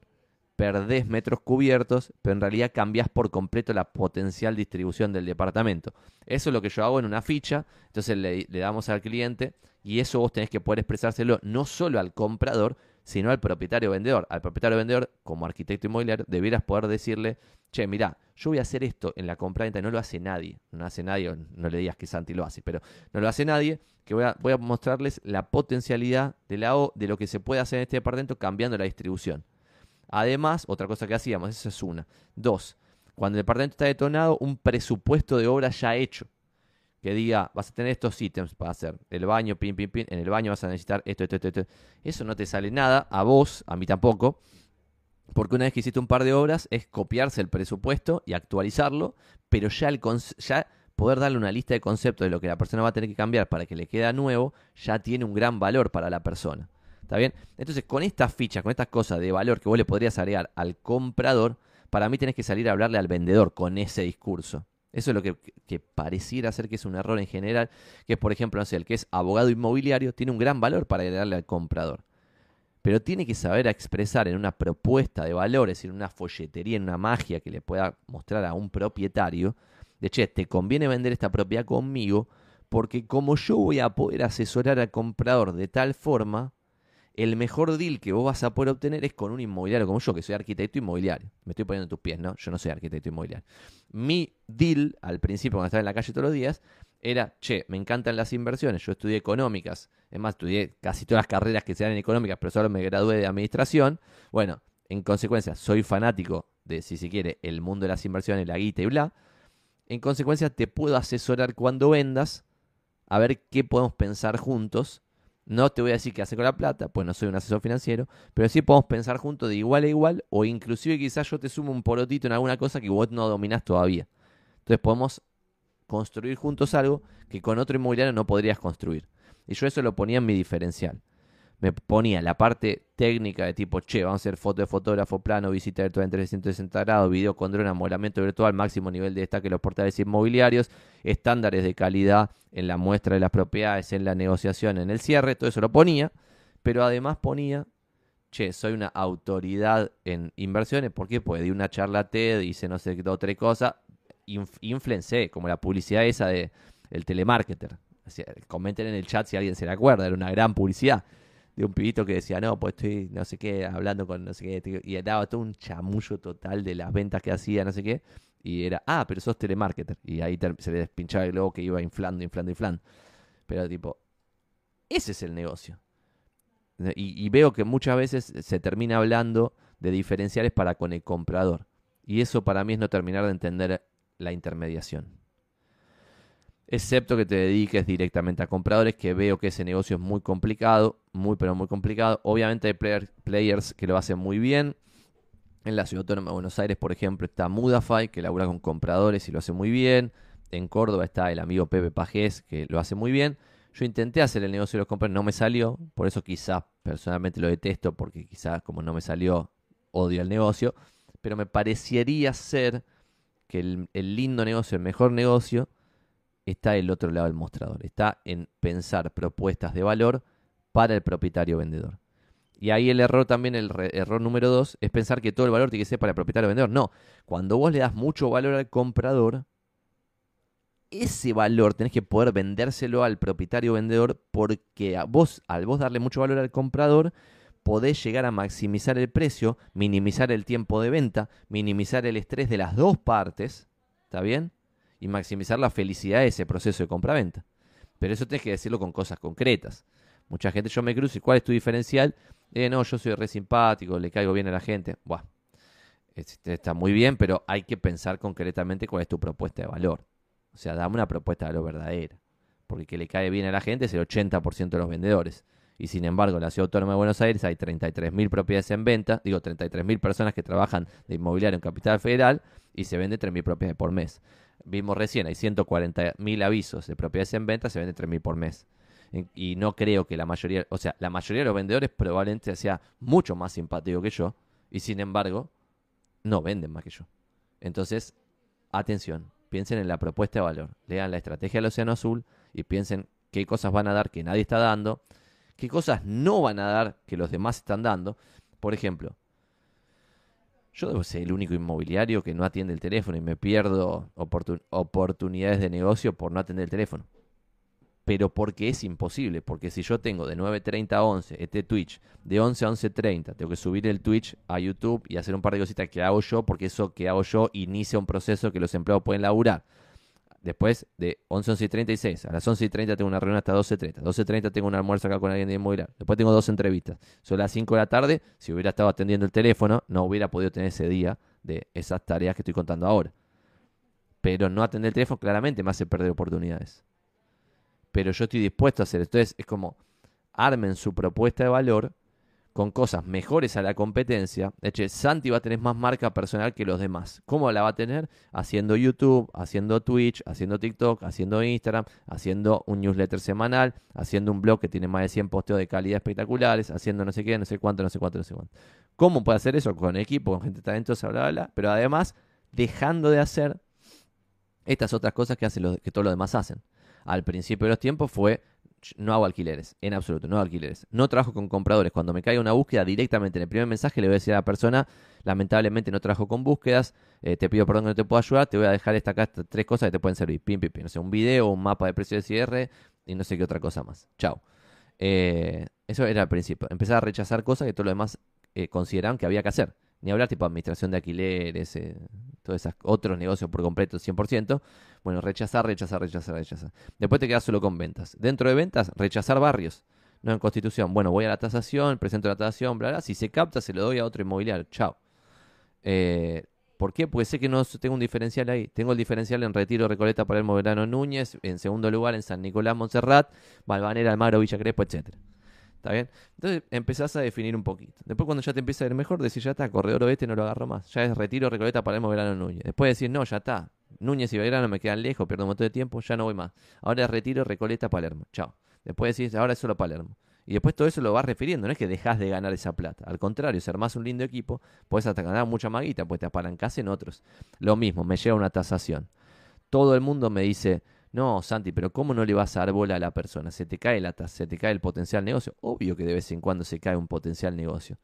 perdés metros cubiertos, pero en realidad cambias por completo la potencial distribución del departamento. Eso es lo que yo hago en una ficha, entonces le, le damos al cliente y eso vos tenés que poder expresárselo no solo al comprador, sino al propietario vendedor. Al propietario vendedor, como arquitecto inmobiliario, debieras poder decirle, che, mira, yo voy a hacer esto en la compra-venta, no lo hace nadie, no hace nadie, no le digas que Santi lo hace, pero no lo hace nadie, que voy a, voy a mostrarles la potencialidad de, la o, de lo que se puede hacer en este departamento cambiando la distribución. Además, otra cosa que hacíamos, esa es una. Dos, cuando el departamento está detonado, un presupuesto de obra ya hecho que diga, vas a tener estos ítems para hacer el baño, pin, pin, pin, en el baño vas a necesitar esto, esto, esto, esto. Eso no te sale nada, a vos, a mí tampoco, porque una vez que hiciste un par de obras es copiarse el presupuesto y actualizarlo, pero ya, el ya poder darle una lista de conceptos de lo que la persona va a tener que cambiar para que le quede nuevo, ya tiene un gran valor para la persona. ¿Está bien? Entonces, con estas fichas, con estas cosas de valor que vos le podrías agregar al comprador, para mí tenés que salir a hablarle al vendedor con ese discurso. Eso es lo que, pareciera ser que es un error en general, que es, por ejemplo, no sé, el que es abogado inmobiliario tiene un gran valor para darle al comprador. Pero tiene que saber expresar en una propuesta de valores, en una folletería, en una magia que le pueda mostrar a un propietario, de che, te conviene vender esta propiedad conmigo, porque como yo voy a poder asesorar al comprador de tal forma, el mejor deal que vos vas a poder obtener es con un inmobiliario como yo, que soy arquitecto inmobiliario. Me estoy poniendo en tus pies, ¿no? Yo no soy arquitecto inmobiliario. Mi deal, al principio, cuando estaba en la calle todos los días, era, che, me encantan las inversiones, yo estudié económicas, es más, estudié casi todas las carreras que se dan en económicas, pero solo me gradué de administración. Bueno, en consecuencia, soy fanático de, si se quiere, el mundo de las inversiones, la guita y bla. En consecuencia, te puedo asesorar cuando vendas, a ver qué podemos pensar juntos no te voy a decir qué hace con la plata, pues no soy un asesor financiero, pero sí podemos pensar juntos de igual a igual o inclusive quizás yo te sumo un porotito en alguna cosa que vos no dominás todavía. Entonces podemos construir juntos algo que con otro inmobiliario no podrías construir. Y yo eso lo ponía en mi diferencial me ponía la parte técnica de tipo, che, vamos a hacer foto de fotógrafo, plano, visita virtual en 360 grados, video con dron, amoblamiento virtual, máximo nivel de destaque en los portales inmobiliarios, estándares de calidad en la muestra de las propiedades, en la negociación, en el cierre, todo eso lo ponía, pero además ponía, che, soy una autoridad en inversiones, ¿por qué? Pues di una charla TED, hice no sé qué otra cosa, influencé, como la publicidad esa de el telemarketer. comenten en el chat si alguien se le acuerda, era una gran publicidad de un pibito que decía, no, pues estoy, no sé qué, hablando con no sé qué, y daba todo un chamullo total de las ventas que hacía, no sé qué, y era, ah, pero sos telemarketer, y ahí se le despinchaba el globo que iba inflando, inflando, inflando. Pero tipo, ese es el negocio. Y, y veo que muchas veces se termina hablando de diferenciales para con el comprador. Y eso para mí es no terminar de entender la intermediación excepto que te dediques directamente a compradores, que veo que ese negocio es muy complicado, muy pero muy complicado. Obviamente hay players que lo hacen muy bien. En la Ciudad Autónoma de Buenos Aires, por ejemplo, está Mudafy, que labura con compradores y lo hace muy bien. En Córdoba está el amigo Pepe Pajés, que lo hace muy bien. Yo intenté hacer el negocio de los compradores, no me salió. Por eso quizás personalmente lo detesto, porque quizás como no me salió, odio el negocio. Pero me parecería ser que el lindo negocio, el mejor negocio, está el otro lado del mostrador. Está en pensar propuestas de valor para el propietario vendedor. Y ahí el error también, el error número dos, es pensar que todo el valor tiene que ser para el propietario vendedor. No, cuando vos le das mucho valor al comprador, ese valor tenés que poder vendérselo al propietario vendedor porque a vos, al vos darle mucho valor al comprador, podés llegar a maximizar el precio, minimizar el tiempo de venta, minimizar el estrés de las dos partes, ¿está bien? Y maximizar la felicidad de ese proceso de compra-venta. Pero eso tienes que decirlo con cosas concretas. Mucha gente, yo me cruzo, ¿y cuál es tu diferencial? Eh, no, yo soy re simpático, le caigo bien a la gente. Buah, está muy bien, pero hay que pensar concretamente cuál es tu propuesta de valor. O sea, dame una propuesta de valor verdadera. Porque que le cae bien a la gente es el 80% de los vendedores. Y sin embargo, en la Ciudad Autónoma de Buenos Aires hay 33.000 propiedades en venta, digo 33.000 personas que trabajan de inmobiliario en Capital Federal y se vende 3.000 propiedades por mes. Vimos recién, hay 140.000 avisos de propiedades en venta, se vende 3.000 por mes. Y no creo que la mayoría, o sea, la mayoría de los vendedores probablemente sea mucho más simpático que yo, y sin embargo, no venden más que yo. Entonces, atención, piensen en la propuesta de valor, lean la estrategia del Océano Azul y piensen qué cosas van a dar que nadie está dando, qué cosas no van a dar que los demás están dando. Por ejemplo, yo debo ser el único inmobiliario que no atiende el teléfono y me pierdo oportunidades de negocio por no atender el teléfono. Pero porque es imposible, porque si yo tengo de 9.30 a 11 este Twitch, de 11 a 11.30, tengo que subir el Twitch a YouTube y hacer un par de cositas que hago yo, porque eso que hago yo inicia un proceso que los empleados pueden laburar. Después de 11, 11 y 36. A las 11 y 30 tengo una reunión hasta 12.30. 12.30 tengo un almuerzo acá con alguien de inmobiliario. Después tengo dos entrevistas. Son las 5 de la tarde. Si hubiera estado atendiendo el teléfono, no hubiera podido tener ese día de esas tareas que estoy contando ahora. Pero no atender el teléfono claramente me hace perder oportunidades. Pero yo estoy dispuesto a hacer. Entonces es como armen su propuesta de valor con cosas mejores a la competencia, hecho, Santi va a tener más marca personal que los demás. ¿Cómo la va a tener? Haciendo YouTube, haciendo Twitch, haciendo TikTok, haciendo Instagram, haciendo un newsletter semanal, haciendo un blog que tiene más de 100 posteos de calidad espectaculares, haciendo no sé qué, no sé cuánto, no sé cuánto, no sé cuánto. ¿Cómo puede hacer eso? Con equipo, con gente talentosa, bla, bla, bla. Pero además, dejando de hacer estas otras cosas que, hacen que todos los demás hacen. Al principio de los tiempos fue no hago alquileres, en absoluto, no hago alquileres. No trabajo con compradores. Cuando me caiga una búsqueda, directamente en el primer mensaje le voy a decir a la persona, lamentablemente no trabajo con búsquedas, eh, te pido perdón que no te puedo ayudar, te voy a dejar esta acá tres cosas que te pueden servir. Pim, pim, pim. No sé, un video, un mapa de precio de cierre y no sé qué otra cosa más. Chao. Eh, eso era al principio. Empezar a rechazar cosas que todos los demás eh, consideraban que había que hacer. Ni hablar tipo administración de alquileres, todos esos otros negocios por completo, 100%. Bueno, rechazar, rechazar, rechazar, rechazar. Después te quedas solo con ventas. Dentro de ventas, rechazar barrios. No en constitución. Bueno, voy a la tasación, presento la tasación, bla, bla. Si se capta, se lo doy a otro inmobiliario. Chao. Eh, ¿Por qué? Porque sé que no tengo un diferencial ahí. Tengo el diferencial en Retiro, Recoleta, Palermo, Verano, Núñez. En segundo lugar, en San Nicolás, Montserrat, Valvanera, Almagro, Villa Crespo, etcétera. ¿Está bien? Entonces empezás a definir un poquito. Después cuando ya te empieza a ir mejor, decís, ya está, corredor oeste no lo agarro más. Ya es retiro, Recoleta, Palermo, Verano, Núñez. Después decís, no, ya está. Núñez y Belgrano me quedan lejos, pierdo un montón de tiempo, ya no voy más. Ahora es retiro, Recoleta, Palermo. Chao. Después decís, ahora es solo Palermo. Y después todo eso lo vas refiriendo, no es que dejas de ganar esa plata. Al contrario, ser más un lindo equipo, puedes hasta ganar mucha maguita, pues te apalancas en otros. Lo mismo, me llega una tasación. Todo el mundo me dice, no, Santi, pero ¿cómo no le vas a dar bola a la persona? Se te cae la se te cae el potencial negocio. Obvio que de vez en cuando se cae un potencial negocio.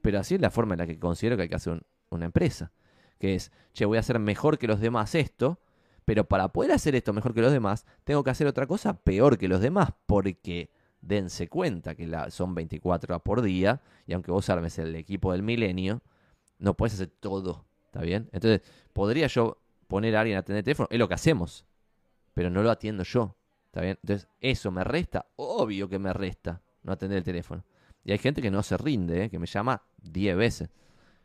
Pero así es la forma en la que considero que hay que hacer una empresa. Que es, che, voy a hacer mejor que los demás esto, pero para poder hacer esto mejor que los demás, tengo que hacer otra cosa peor que los demás, porque dense cuenta que la, son 24 horas por día y aunque vos armes el equipo del milenio, no puedes hacer todo, ¿está bien? Entonces, podría yo poner a alguien a atender el teléfono, es lo que hacemos, pero no lo atiendo yo, ¿está bien? Entonces, ¿eso me resta? Obvio que me resta no atender el teléfono. Y hay gente que no se rinde, ¿eh? que me llama 10 veces.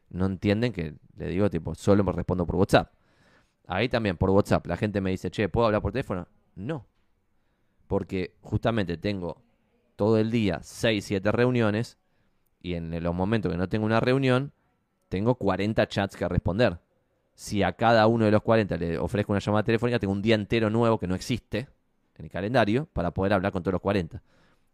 No entienden que le digo, tipo, solo me respondo por WhatsApp. Ahí también, por WhatsApp, la gente me dice, che, ¿puedo hablar por teléfono? No. Porque justamente tengo todo el día 6, 7 reuniones y en los momentos que no tengo una reunión, tengo 40 chats que responder. Si a cada uno de los 40 le ofrezco una llamada telefónica, tengo un día entero nuevo que no existe en el calendario para poder hablar con todos los 40.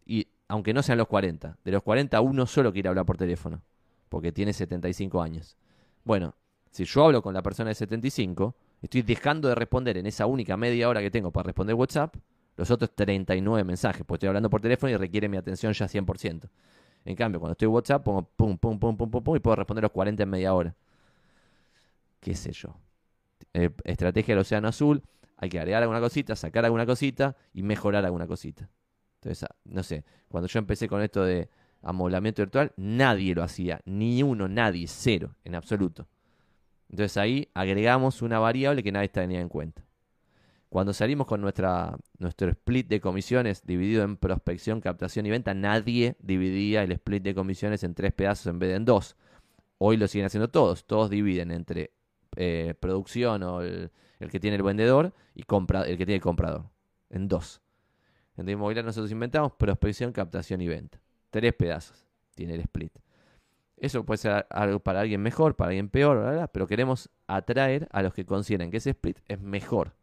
Y aunque no sean los 40, de los 40 uno solo quiere hablar por teléfono, porque tiene 75 años. Bueno, si yo hablo con la persona de 75, estoy dejando de responder en esa única media hora que tengo para responder WhatsApp los otros 39 mensajes, porque estoy hablando por teléfono y requiere mi atención ya 100%. En cambio, cuando estoy en WhatsApp, pongo pum, pum, pum, pum, pum, pum y puedo responder los 40 en media hora. ¿Qué sé yo? Eh, estrategia del Océano Azul, hay que agregar alguna cosita, sacar alguna cosita y mejorar alguna cosita. Entonces, ah, no sé, cuando yo empecé con esto de amoblamiento virtual, nadie lo hacía, ni uno, nadie, cero, en absoluto. Entonces ahí agregamos una variable que nadie tenía en cuenta. Cuando salimos con nuestra, nuestro split de comisiones dividido en prospección, captación y venta, nadie dividía el split de comisiones en tres pedazos en vez de en dos. Hoy lo siguen haciendo todos. Todos dividen entre eh, producción o el, que tiene el vendedor y compra, el que tiene el comprador. En dos. En de nosotros inventamos prospección, captación y venta. Tres pedazos tiene el split. Eso puede ser algo para alguien mejor, para alguien peor, pero queremos atraer a los que consideren que ese split es mejor.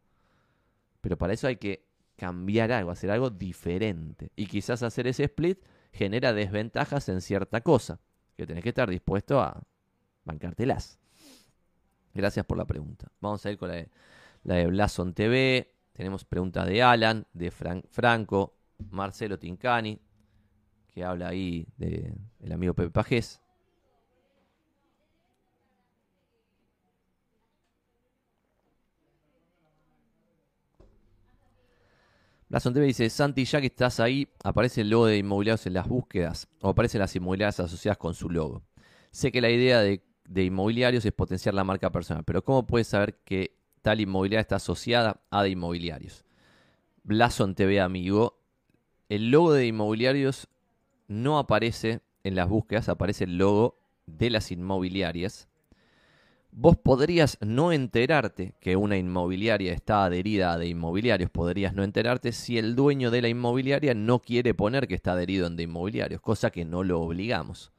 Pero para eso hay que cambiar algo, hacer algo diferente. Y quizás hacer ese split genera desventajas en cierta cosa, que tenés que estar dispuesto a bancártelas. Gracias por la pregunta. Vamos a ir con la de, la de Blason TV. Tenemos preguntas de Alan, de Franco, Marcelo Tincani, que habla ahí del el amigo Pepe Pajés. Blason TV dice, Santi, ya que estás ahí, aparece el logo de inmobiliarios en las búsquedas o aparecen las inmobiliarias asociadas con su logo. Sé que la idea de, inmobiliarios es potenciar la marca personal, pero ¿cómo puedes saber que tal inmobiliaria está asociada a de inmobiliarios? Blason TV, amigo, el logo de inmobiliarios no aparece en las búsquedas, aparece el logo de las inmobiliarias Vos podrías no enterarte que una inmobiliaria está adherida a de inmobiliarios, podrías no enterarte si el dueño de la inmobiliaria no quiere poner que está adherido en de inmobiliarios, cosa que no lo obligamos.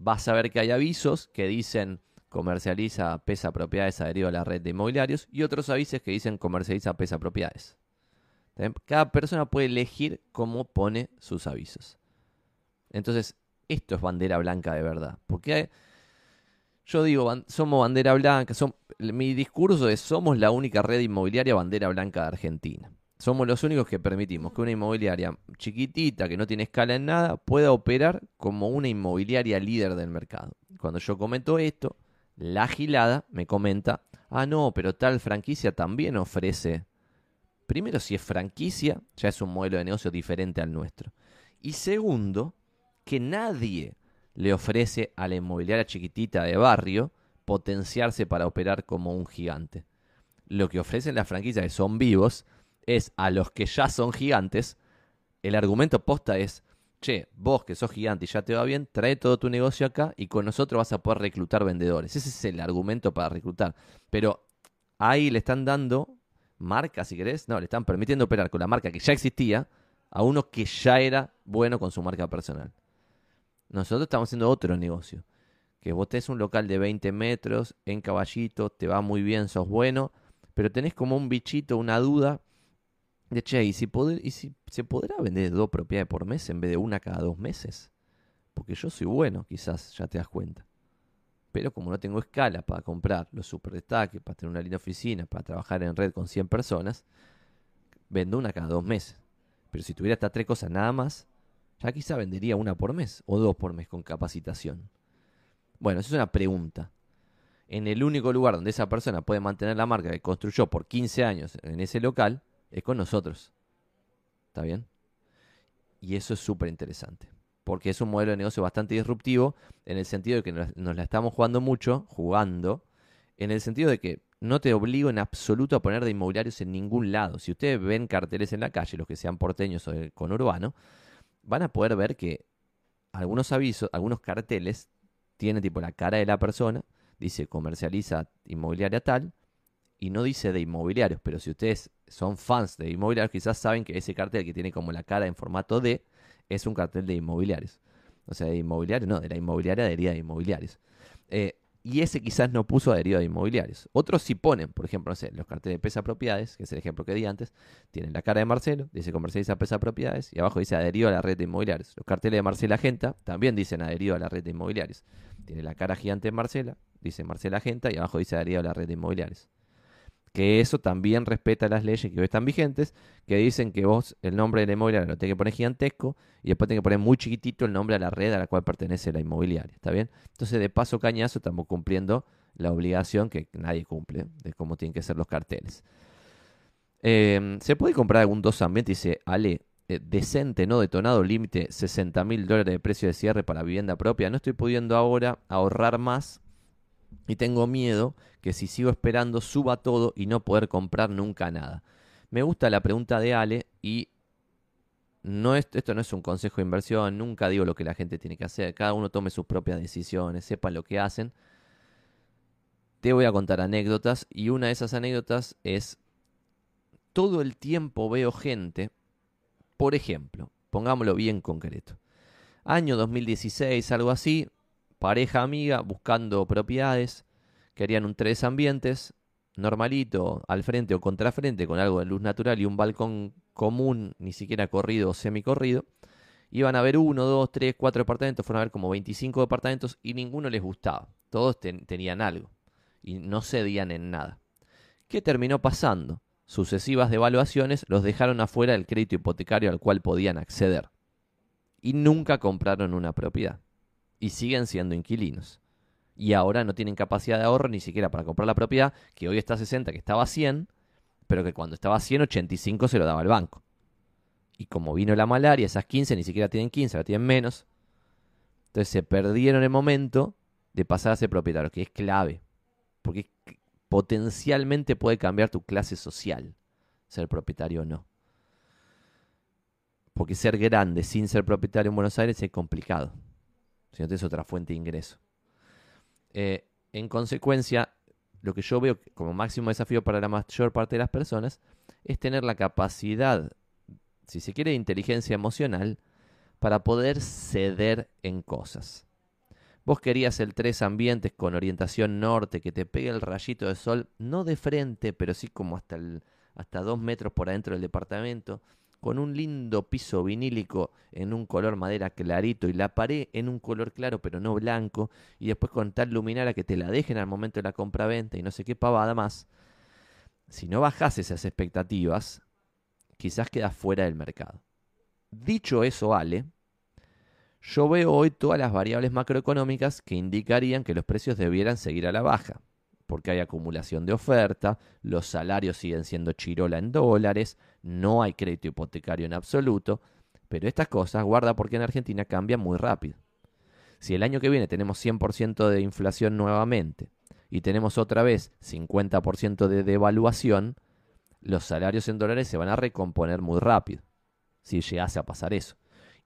Vas a ver que hay avisos que dicen comercializa pesa propiedades adherido a la red de inmobiliarios y otros avisos que dicen comercializa pesa propiedades. Cada persona puede elegir cómo pone sus avisos. Entonces, esto es bandera blanca de verdad. Porque yo digo, somos bandera blanca. mi discurso es, somos la única red inmobiliaria bandera blanca de Argentina. Somos los únicos que permitimos que una inmobiliaria chiquitita, que no tiene escala en nada, pueda operar como una inmobiliaria líder del mercado. Cuando yo comento esto, la gilada me comenta, ah, no, pero tal franquicia también ofrece. Primero, si es franquicia, ya es un modelo de negocio diferente al nuestro. Y segundo, que nadie le ofrece a la inmobiliaria chiquitita de barrio potenciarse para operar como un gigante. Lo que ofrecen las franquicias que son vivos es a los que ya son gigantes, el argumento posta es, che, vos que sos gigante y ya te va bien, trae todo tu negocio acá y con nosotros vas a poder reclutar vendedores. Ese es el argumento para reclutar. Pero ahí le están dando marca, si querés, no, le están permitiendo operar con la marca que ya existía a uno que ya era bueno con su marca personal. Nosotros estamos haciendo otro negocio. Que vos tenés un local de 20 metros en caballito, te va muy bien, sos bueno, pero tenés como un bichito, una duda de, che, ¿y si, y si se podrá vender dos propiedades por mes en vez de una cada dos meses? Porque yo soy bueno, quizás, ya te das cuenta. Pero como no tengo escala para comprar los super destaques, para tener una linda oficina, para trabajar en red con 100 personas, vendo una cada dos meses. Pero si tuviera estas tres cosas nada más, ya quizá vendería una por mes o dos por mes con capacitación. Bueno, esa es una pregunta. En el único lugar donde esa persona puede mantener la marca que construyó por 15 años en ese local es con nosotros. ¿Está bien? Y eso es súper interesante. Porque es un modelo de negocio bastante disruptivo en el sentido de que nos, la estamos jugando mucho, jugando, en el sentido de que no te obligo en absoluto a poner de inmobiliarios en ningún lado. Si ustedes ven carteles en la calle, los que sean porteños o con urbano, van a poder ver que algunos avisos, algunos carteles tienen tipo la cara de la persona, dice comercializa inmobiliaria tal, y no dice de inmobiliarios, pero si ustedes son fans de inmobiliarios, quizás saben que ese cartel que tiene como la cara en formato D es un cartel de inmobiliarios. O sea, de inmobiliarios, no, de la inmobiliaria adherida de inmobiliarios. Eh, y ese quizás no puso adherido a inmobiliarios. Otros sí ponen, por ejemplo, no sé, los carteles de pesa propiedades, que es el ejemplo que di antes, tienen la cara de Marcelo, dice comercializa pesa propiedades, y abajo dice adherido a la red de inmobiliarios. Los carteles de Marcela Genta también dicen adherido a la red de inmobiliarios. Tiene la cara gigante de Marcela, dice Marcela Genta, y abajo dice adherido a la red de inmobiliarios que eso también respeta las leyes que hoy están vigentes, que dicen que vos el nombre de la inmobiliaria lo tenés que poner gigantesco y después tenés que poner muy chiquitito el nombre de la red a la cual pertenece la inmobiliaria, ¿está bien? Entonces, de paso cañazo, estamos cumpliendo la obligación que nadie cumple de cómo tienen que ser los carteles. Em, ¿Se puede comprar algún dos ambientes? Dice Ale, eh, decente, no detonado, límite 60 mil dólares de precio de cierre para vivienda propia. No estoy pudiendo ahora ahorrar más y tengo miedo que si sigo esperando suba todo y no poder comprar nunca nada. Me gusta la pregunta de Ale y no es, esto no es un consejo de inversión, nunca digo lo que la gente tiene que hacer, cada uno tome sus propias decisiones, sepa lo que hacen. Te voy a contar anécdotas y una de esas anécdotas es, todo el tiempo veo gente, por ejemplo, pongámoslo bien concreto, año 2016, algo así, pareja amiga buscando propiedades, querían un tres ambientes, normalito, al frente o contrafrente, con algo de luz natural y un balcón común, ni siquiera corrido o semicorrido. Iban a ver uno, dos, tres, cuatro departamentos, fueron a ver como 25 departamentos y ninguno les gustaba. Todos tenían algo y no cedían en nada. ¿Qué terminó pasando? Sucesivas devaluaciones los dejaron afuera del crédito hipotecario al cual podían acceder. Y nunca compraron una propiedad y siguen siendo inquilinos. Y ahora no tienen capacidad de ahorro ni siquiera para comprar la propiedad, que hoy está a 60, que estaba a 100, pero que cuando estaba a 100, 85 se lo daba el banco. Y como vino la malaria, esas 15 ni siquiera tienen 15, la tienen menos. Entonces se perdieron el momento de pasar a ser propietario, que es clave. Porque potencialmente puede cambiar tu clase social, ser propietario o no. Porque ser grande sin ser propietario en Buenos Aires es complicado si no tienes otra fuente de ingreso. Eh, en consecuencia, lo que yo veo como máximo desafío para la mayor parte de las personas es tener la capacidad, si se quiere, de inteligencia emocional para poder ceder en cosas. Vos querías el tres ambientes con orientación norte, que te pegue el rayito de sol, no de frente, pero sí como hasta, hasta dos metros por adentro del departamento, con un lindo piso vinílico en un color madera clarito y la pared en un color claro pero no blanco y después con tal luminaria que te la dejen al momento de la compra-venta y no sé qué pavada más, si no bajas esas expectativas, quizás quedas fuera del mercado. Dicho eso, Ale, yo veo hoy todas las variables macroeconómicas que indicarían que los precios debieran seguir a la baja porque hay acumulación de oferta, los salarios siguen siendo chirola en dólares, no hay crédito hipotecario en absoluto, pero estas cosas guarda porque en Argentina cambian muy rápido. Si el año que viene tenemos 100% de inflación nuevamente y tenemos otra vez 50% de devaluación, los salarios en dólares se van a recomponer muy rápido, si llegase a pasar eso.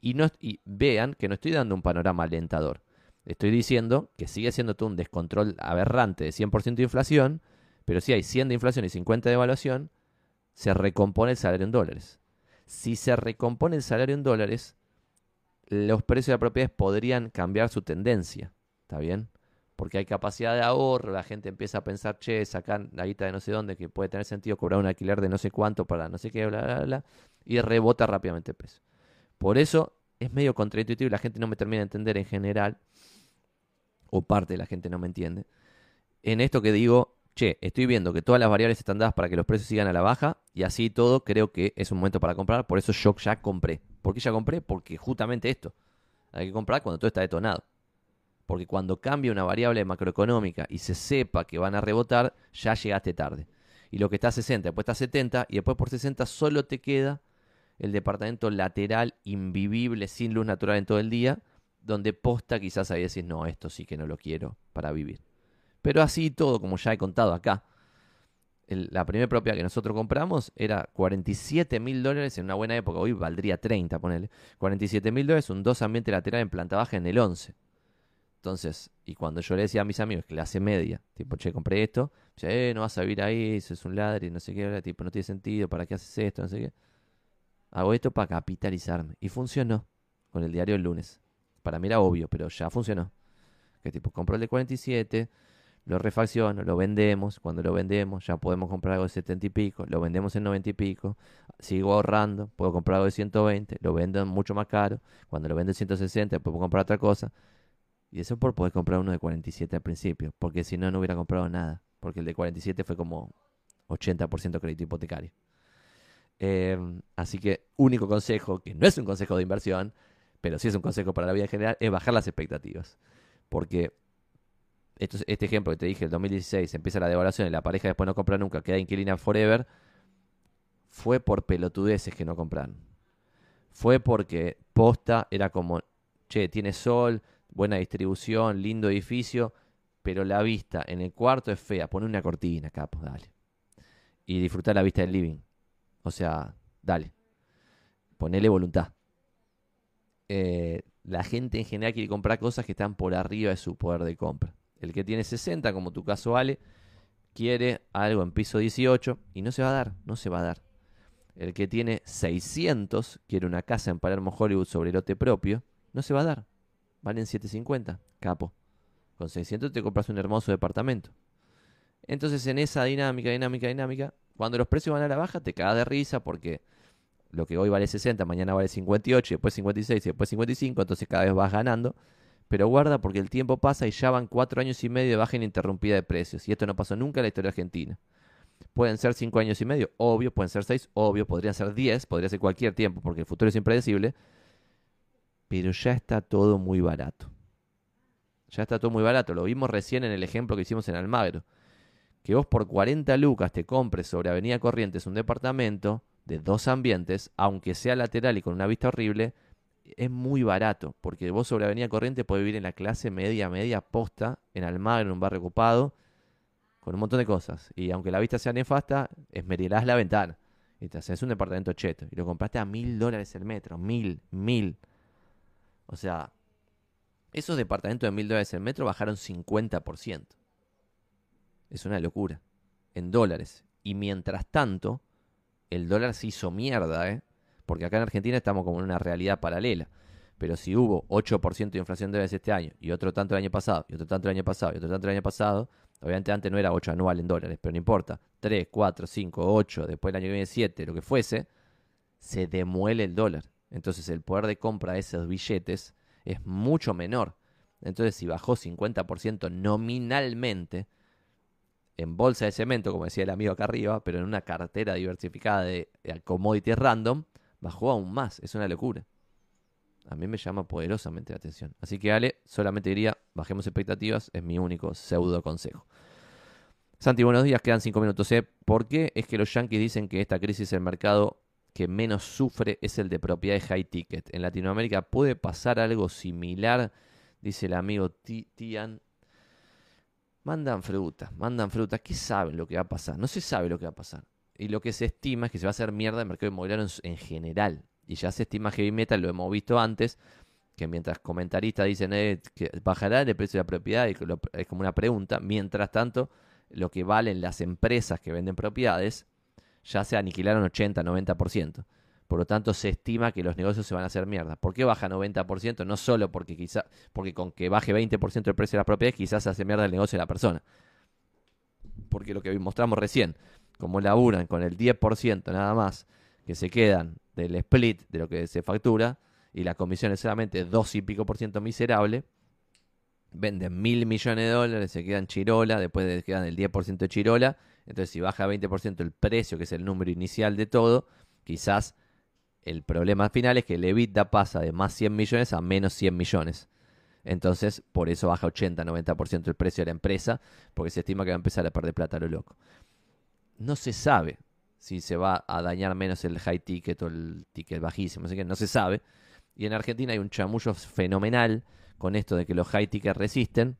Y, no, y vean que no estoy dando un panorama alentador. Estoy diciendo que sigue siendo todo un descontrol aberrante de 100% de inflación, pero si hay 100 de inflación y 50 de evaluación, se recompone el salario en dólares. Si se recompone el salario en dólares, los precios de propiedades podrían cambiar su tendencia. ¿Está bien? Porque hay capacidad de ahorro, la gente empieza a pensar, che, sacar la guita de no sé dónde, que puede tener sentido cobrar un alquiler de no sé cuánto para no sé qué, bla, bla, bla, y rebota rápidamente el precio. Por eso es medio contraintuitivo y la gente no me termina de entender en general o parte de la gente no me entiende, en esto que digo, che, estoy viendo que todas las variables están dadas para que los precios sigan a la baja y así todo creo que es un momento para comprar, por eso yo ya compré. ¿Por qué ya compré? Porque justamente esto, hay que comprar cuando todo está detonado. Porque cuando cambia una variable macroeconómica y se sepa que van a rebotar, ya llegaste tarde. Y lo que está a 60, después está a 70 y después por 60 solo te queda el departamento lateral, invivible, sin luz natural en todo el día, donde posta quizás ahí decís, no, esto sí que no lo quiero para vivir. Pero así todo, como ya he contado acá, la primera propiedad que nosotros compramos era 47 mil dólares en una buena época, hoy valdría 30, ponele. 47 mil dólares, un dos ambiente lateral en planta baja en el 11. Entonces, y cuando yo le decía a mis amigos, clase media, tipo, che, compré esto, dice, eh, no vas a vivir ahí, eso es un ladri, no sé qué, tipo, no tiene sentido, ¿para qué haces esto? No sé qué. Hago esto para capitalizarme. Y funcionó con el diario el lunes. Para mí era obvio, pero ya funcionó. Que tipo, compro el de 47, lo refacciono, lo vendemos, cuando lo vendemos ya podemos comprar algo de 70 y pico, lo vendemos en 90 y pico, sigo ahorrando, puedo comprar algo de 120, lo vendo mucho más caro, cuando lo vendo en 160 puedo comprar otra cosa. Y eso por poder comprar uno de 47 al principio, porque si no, no hubiera comprado nada, porque el de 47 fue como 80% crédito hipotecario. Em, así que único consejo, que no es un consejo de inversión, pero sí es un consejo para la vida en general, es bajar las expectativas. Porque este ejemplo que te dije, el 2016, empieza la devaluación y la pareja después no compra nunca, queda inquilina forever, fue por pelotudeces que no compraron. Fue porque posta era como, che, tiene sol, buena distribución, lindo edificio, pero la vista en el cuarto es fea. Pone una cortina, capo, dale. Y disfrutar la vista del living. O sea, dale. Ponele voluntad. Eh, la gente en general quiere comprar cosas que están por arriba de su poder de compra. El que tiene 60, como tu caso vale, quiere algo en piso 18 y no se va a dar, no se va a dar. El que tiene 600 quiere una casa en Palermo Hollywood sobre lote propio, no se va a dar. Valen 750, capo. Con 600 te compras un hermoso departamento. Entonces en esa dinámica, dinámica, dinámica, cuando los precios van a la baja te cagas de risa porque lo que hoy vale 60, mañana vale 58, después 56 y después 55, entonces cada vez vas ganando. Pero guarda porque el tiempo pasa y ya van cuatro años y medio de baja ininterrumpida de precios. Y esto no pasó nunca en la historia argentina. Pueden ser cinco años y medio, obvio, pueden ser seis, obvio, podrían ser diez, podría ser cualquier tiempo porque el futuro es impredecible pero ya está todo muy barato. Ya está todo muy barato. Lo vimos recién en el ejemplo que hicimos en Almagro. Que vos por 40 lucas te compres sobre Avenida Corrientes un departamento de dos ambientes, aunque sea lateral y con una vista horrible, es muy barato. Porque vos sobre Avenida Corrientes podés vivir en la clase media, media posta, en Almagro, en un barrio ocupado, con un montón de cosas. Y aunque la vista sea nefasta, esmerirás la ventana. Y te haces un departamento cheto. Y lo compraste a mil dólares el metro. Mil, mil. O sea, esos departamentos de mil dólares el metro bajaron 50%. Es una locura. En dólares. Y mientras tanto, el dólar se hizo mierda, ¿eh? Porque acá en Argentina estamos como en una realidad paralela. Pero si hubo 8% de inflación de dólares este año, y otro tanto el año pasado, y otro tanto el año pasado, y otro tanto el año pasado, obviamente antes no era 8 anual en dólares, pero no importa. 3, 4, 5, 8, después el año que viene 7, lo que fuese, se demuele el dólar. Entonces el poder de compra de esos billetes es mucho menor. Entonces si bajó 50% nominalmente en bolsa de cemento, como decía el amigo acá arriba, pero en una cartera diversificada de, commodities random, bajó aún más. Es una locura. A mí me llama poderosamente la atención. Así que Ale, solamente diría, bajemos expectativas, es mi único pseudo consejo. Santi, buenos días, quedan cinco minutos. ¿eh? ¿Por qué es que los yankees dicen que esta crisis del mercado que menos sufre es el de propiedades high ticket. En Latinoamérica puede pasar algo similar, dice el amigo Tian. Mandan frutas, mandan frutas. ¿Qué saben lo que va a pasar? No se sabe lo que va a pasar. Y lo que se estima es que se va a hacer mierda el mercado inmobiliario en, general. Y ya se estima heavy metal, lo hemos visto antes, que mientras comentaristas dicen eh, que bajará el precio de la propiedad, y es como una pregunta, mientras tanto, lo que valen las empresas que venden propiedades ya se aniquilaron 80, 90%. Por lo tanto, se estima que los negocios se van a hacer mierda. ¿Por qué baja 90%? No solo porque quizá, porque con que baje 20% el precio de las propiedades, quizás se hace mierda el negocio de la persona. Porque lo que mostramos recién, como laburan con el 10% nada más que se quedan del split de lo que se factura, y la comisión es solamente 2 y pico por ciento miserable, venden mil millones de dólares, se quedan chirola, después quedan el 10% de chirola, entonces, si baja 20% el precio, que es el número inicial de todo, quizás el problema final es que el EBITDA pasa de más 100 millones a menos 100 millones. Entonces, por eso baja 80-90% el precio de la empresa, porque se estima que va a empezar a perder plata a lo loco. No se sabe si se va a dañar menos el high ticket o el ticket bajísimo, así que no se sabe. Y en Argentina hay un chamullo fenomenal con esto de que los high tickets resisten.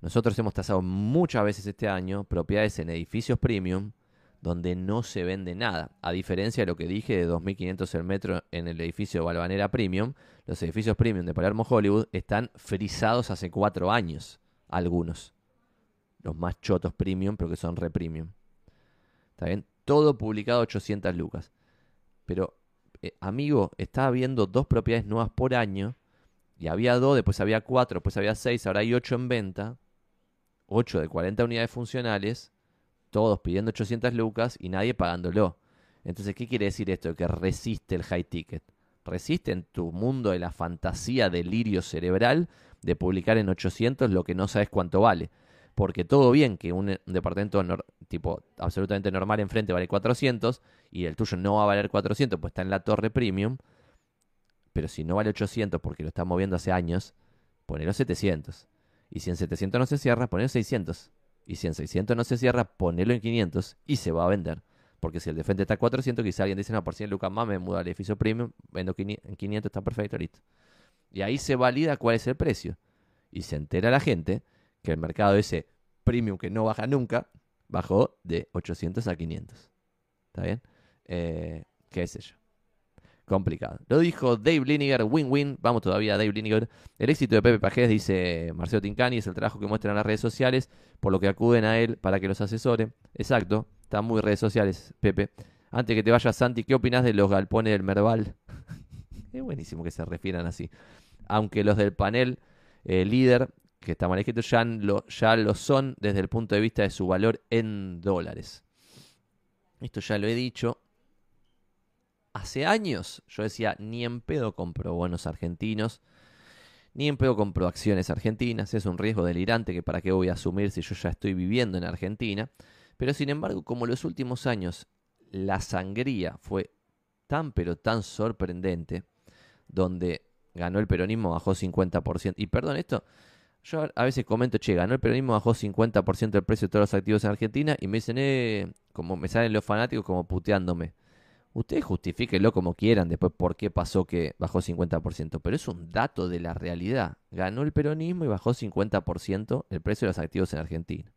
Nosotros hemos tasado muchas veces este año propiedades en edificios premium donde no se vende nada. A diferencia de lo que dije de 2.500 el metro en el edificio Balvanera Premium, los edificios premium de Palermo Hollywood están frisados hace cuatro años, algunos. Los más chotos premium, pero que son re premium. ¿Está bien? Todo publicado 800 lucas. Pero, eh, amigo, estaba viendo dos propiedades nuevas por año. Y había dos, después había cuatro, después había seis, ahora hay ocho en venta. Ocho de 40 unidades funcionales. Todos pidiendo 800 lucas y nadie pagándolo. Entonces, ¿qué quiere decir esto? Que resiste el high ticket. Resiste en tu mundo de la fantasía delirio cerebral de publicar en 800 lo que no sabes cuánto vale porque todo bien que un, departamento tipo absolutamente normal enfrente vale 400 y el tuyo no va a valer 400, pues está en la torre premium, pero si no vale 800 porque lo está moviendo hace años, ponelo 700. Y si en 700 no se cierra, ponelo 600. Y si en 600 no se cierra, ponelo en 500 y se va a vender. Porque si el de está a 400, quizá alguien dice, no, por 100 lucas más me muda al edificio premium, vendo en 500, está perfecto, listo. Y ahí se valida cuál es el precio. Y se entera la gente que el mercado ese premium que no baja nunca, bajó de 800 a 500. ¿Está bien? Eh, ¿Qué sé yo? Complicado. Lo dijo Dave Liniger, win-win. Vamos todavía, Dave Liniger. El éxito de Pepe Pajés, dice Marcelo Tincani, es el trabajo que muestran las redes sociales, por lo que acuden a él para que los asesore. Exacto, están muy redes sociales, Pepe. Antes que te vayas, Santi, ¿qué opinas de los galpones del Merval? es buenísimo que se refieran así. Aunque los del panel eh, líder que está mal escrito, ya lo, ya lo son desde el punto de vista de su valor en dólares. Esto ya lo he dicho. Hace años yo decía, ni en pedo compro bonos argentinos, ni en pedo compro acciones argentinas, es un riesgo delirante que para qué voy a asumir si yo ya estoy viviendo en Argentina. Pero sin embargo, como los últimos años la sangría fue tan pero tan sorprendente, donde ganó el peronismo, bajó 50%. Y perdón, esto yo a veces comento, che, ganó el peronismo, bajó 50% el precio de todos los activos en Argentina y me dicen, eh, como me salen los fanáticos como puteándome. Ustedes justifíquenlo como quieran después por qué pasó que bajó 50%, pero es un dato de la realidad. Ganó el peronismo y bajó 50% el precio de los activos en Argentina.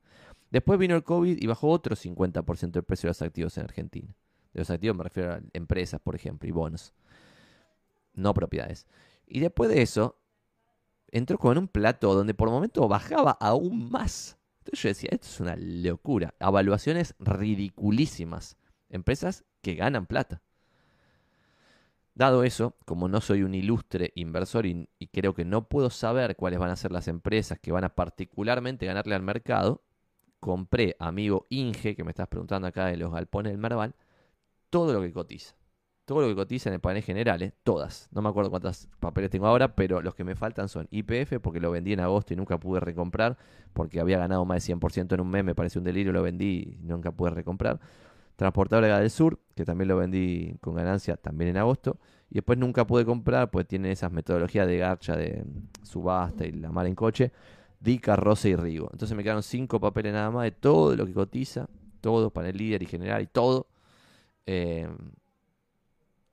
Después vino el COVID y bajó otro 50% el precio de los activos en Argentina. De los activos me refiero a empresas, por ejemplo, y bonos. No propiedades. Y después de eso, entró con un plato donde por momento bajaba aún más. Entonces yo decía, esto es una locura. Evaluaciones ridiculísimas. Empresas que ganan plata. Dado eso, como no soy un ilustre inversor y, creo que no puedo saber cuáles van a ser las empresas que van a particularmente ganarle al mercado, compré, amigo Inge, que me estás preguntando acá de los galpones del Merval, todo lo que cotiza todo lo que cotiza en el panel general, ¿eh? todas. No me acuerdo cuántos papeles tengo ahora, pero los que me faltan son IPF, porque lo vendí en agosto y nunca pude recomprar, porque había ganado más de 100% en un mes, me parece un delirio, lo vendí y nunca pude recomprar. Transportadora del Sur, que también lo vendí con ganancia también en agosto. Y después nunca pude comprar, pues tiene esas metodologías de garcha, de subasta y la mala en coche. Dica, Rosa y Rigo. Entonces me quedaron cinco papeles nada más de todo lo que cotiza, todo, panel líder y general y todo. Eh,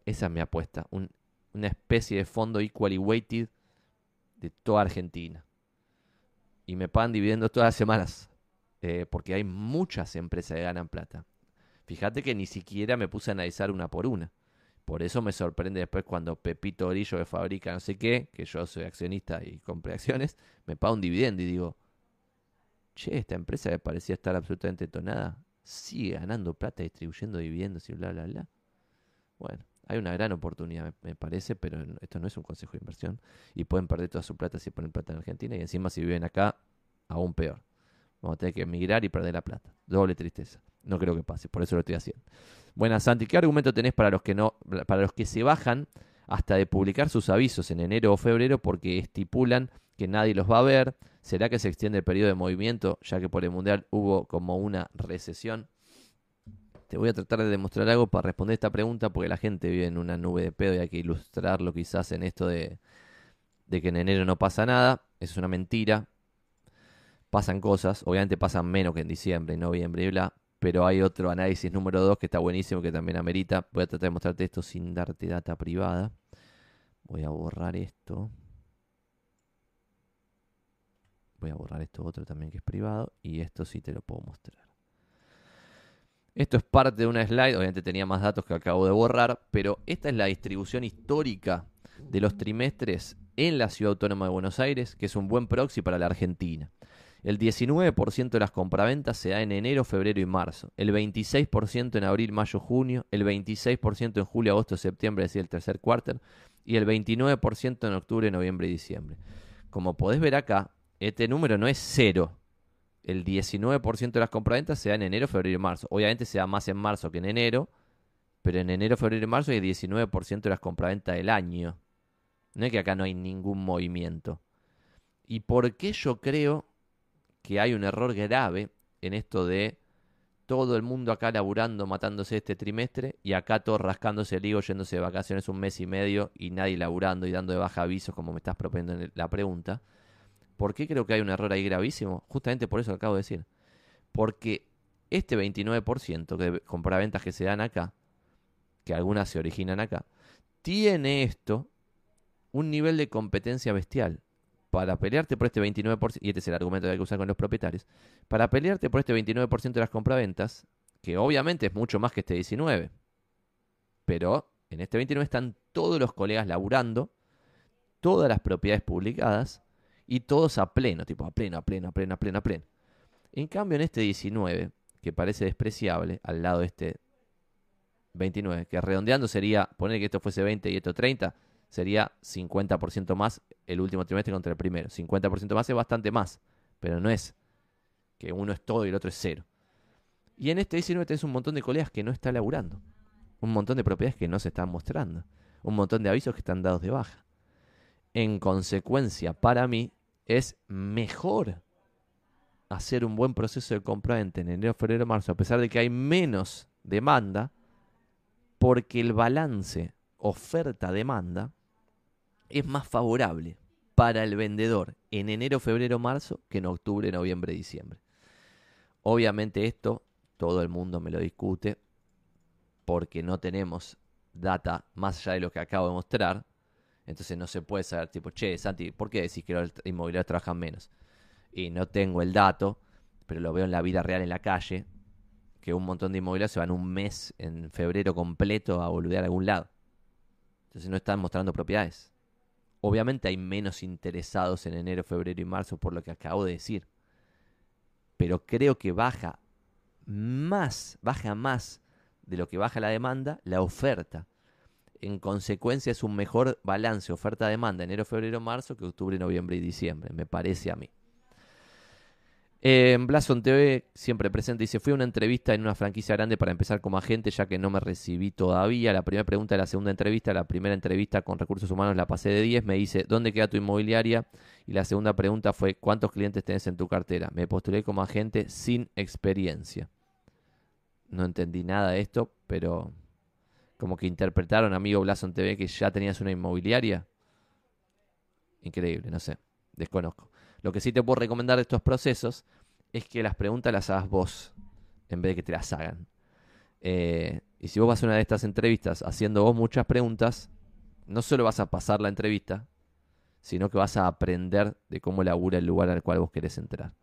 esa es mi apuesta. una especie de fondo equally weighted de toda Argentina. Y me pagan dividendos todas las semanas. Eh, porque hay muchas empresas que ganan plata. Fíjate que ni siquiera me puse a analizar una por una. Por eso me sorprende después cuando Pepito Orillo que fabrica no sé qué, que yo soy accionista y compré acciones, me paga un dividendo y digo, che, esta empresa que parecía estar absolutamente tonada, sigue ganando plata distribuyendo dividendos y bla, bla, bla. Bueno, hay una gran oportunidad, me, parece, pero esto no es un consejo de inversión. Y pueden perder toda su plata si ponen plata en Argentina. Y encima, si viven acá, aún peor. Vamos a tener que emigrar y perder la plata. Doble tristeza. No creo que pase, por eso lo estoy haciendo. Buenas, Santi. ¿Qué argumento tenés para los que no, para los que se bajan hasta de publicar sus avisos en enero o febrero porque estipulan que nadie los va a ver? ¿Será que se extiende el periodo de movimiento, ya que por el mundial hubo como una recesión? Te voy a tratar de demostrar algo para responder esta pregunta porque la gente vive en una nube de pedo y hay que ilustrarlo quizás en esto de, que en enero no pasa nada. Es una mentira. Pasan cosas, obviamente pasan menos que en diciembre, noviembre y bla, pero hay otro análisis número 2 que está buenísimo, que también amerita. Voy a tratar de mostrarte esto sin darte data privada. Voy a borrar esto. Voy a borrar esto otro también que es privado. Y esto sí te lo puedo mostrar. Esto es parte de una slide. Obviamente tenía más datos que acabo de borrar. Pero esta es la distribución histórica de los trimestres en la Ciudad Autónoma de Buenos Aires, que es un buen proxy para la Argentina. El 19% de las compraventas se da en enero, febrero y marzo. El 26% en abril, mayo, junio. El 26% en julio, agosto, septiembre, es decir, el tercer cuarto. Y el 29% en octubre, noviembre y diciembre. Como podés ver acá, este número no es cero. El 19% de las compraventas se da en enero, febrero y marzo. Obviamente se da más en marzo que en enero. Pero en enero, febrero y marzo hay 19% de las compraventas del año. No es que acá no hay ningún movimiento. ¿Y por qué yo creo que hay un error grave en esto de todo el mundo acá laburando, matándose este trimestre y acá todo rascándose el higo, yéndose de vacaciones un mes y medio y nadie laburando y dando de baja avisos como me estás proponiendo en la pregunta. ¿Por qué creo que hay un error ahí gravísimo? Justamente por eso lo acabo de decir. Porque este 29% de compraventas que se dan acá, que algunas se originan acá, tiene esto un nivel de competencia bestial para pelearte por este 29%, y este es el argumento que hay que usar con los propietarios, para pelearte por este 29% de las compraventas, que obviamente es mucho más que este 19%, pero en este 29% están todos los colegas laburando, todas las propiedades publicadas, y todos a pleno, tipo a pleno, a pleno, a pleno, a pleno, a pleno. En cambio, en este 19, que parece despreciable, al lado de este 29, que redondeando sería, poner que esto fuese 20 y esto 30, sería 50% más el último trimestre contra el primero. 50% más es bastante más, pero no es que uno es todo y el otro es cero. Y en este 19 tenés un montón de colegas que no están laburando. Un montón de propiedades que no se están mostrando. Un montón de avisos que están dados de baja. En consecuencia, para mí, es mejor hacer un buen proceso de compra en enero, febrero, marzo, a pesar de que hay menos demanda, porque el balance oferta-demanda es más favorable para el vendedor en enero, febrero, marzo que en octubre, noviembre, diciembre. Obviamente esto todo el mundo me lo discute porque no tenemos data más allá de lo que acabo de mostrar. Entonces no se puede saber, tipo, che, Santi, ¿por qué decís que los inmobiliarios trabajan menos? Y no tengo el dato, pero lo veo en la vida real en la calle, que un montón de inmobiliarios se van un mes en febrero completo a boludear a algún lado. Entonces no están mostrando propiedades. Obviamente hay menos interesados en enero, febrero y marzo por lo que acabo de decir. Pero creo que baja más, baja más de lo que baja la demanda, la oferta. En consecuencia es un mejor balance oferta-demanda enero, febrero, marzo que octubre, noviembre y diciembre, me parece a mí. En Blason TV, siempre presente, dice, fui a una entrevista en una franquicia grande para empezar como agente, ya que no me recibí todavía. La primera pregunta de la segunda entrevista, la primera entrevista con recursos humanos la pasé de 10, me dice, ¿dónde queda tu inmobiliaria? Y la segunda pregunta fue, ¿cuántos clientes tenés en tu cartera? Me postulé como agente sin experiencia. No entendí nada de esto, pero como que interpretaron, amigo Blason TV, que ya tenías una inmobiliaria. Increíble, no sé, desconozco. Lo que sí te puedo recomendar de estos procesos es que las preguntas las hagas vos, en vez de que te las hagan. Eh, y si vos vas a una de estas entrevistas haciendo vos muchas preguntas, no solo vas a pasar la entrevista, sino que vas a aprender de cómo labura el lugar al cual vos querés entrar.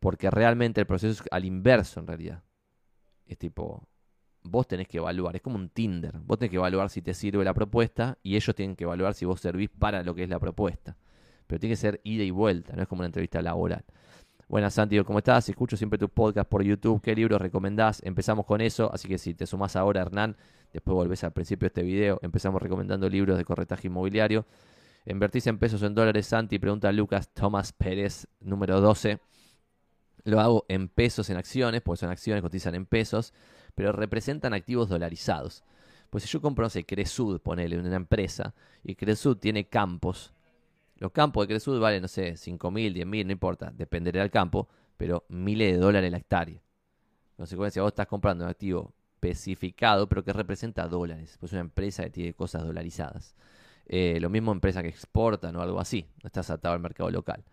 Porque realmente el proceso es al inverso en realidad. Es tipo, vos tenés que evaluar, es como un Tinder. Vos tenés que evaluar si te sirve la propuesta y ellos tienen que evaluar si vos servís para lo que es la propuesta pero tiene que ser ida y vuelta, no es como una entrevista laboral. Buenas, Santi, ¿cómo estás? Escucho siempre tu podcast por YouTube. ¿Qué libros recomendás? Empezamos con eso, así que si te sumás ahora, Hernán, después volvés al principio de este video. Empezamos recomendando libros de corretaje inmobiliario. ¿Invertís en pesos o en dólares, Santi? Pregunta Lucas Tomás Pérez, número 12. Lo hago en pesos en acciones, porque son acciones, cotizan en pesos, pero representan activos dolarizados. Pues si yo compro, no sé, Cresud, ponele, una empresa, y Cresud tiene campos los campos de Cresud valen, no sé, 5 mil, 10 mil, no importa, dependerá del campo, pero miles de dólares la hectárea. En consecuencia, vos estás comprando un activo especificado, pero que representa dólares, pues una empresa que tiene cosas dolarizadas. Eh, lo mismo empresa que exportan o algo así, no estás atado al mercado local.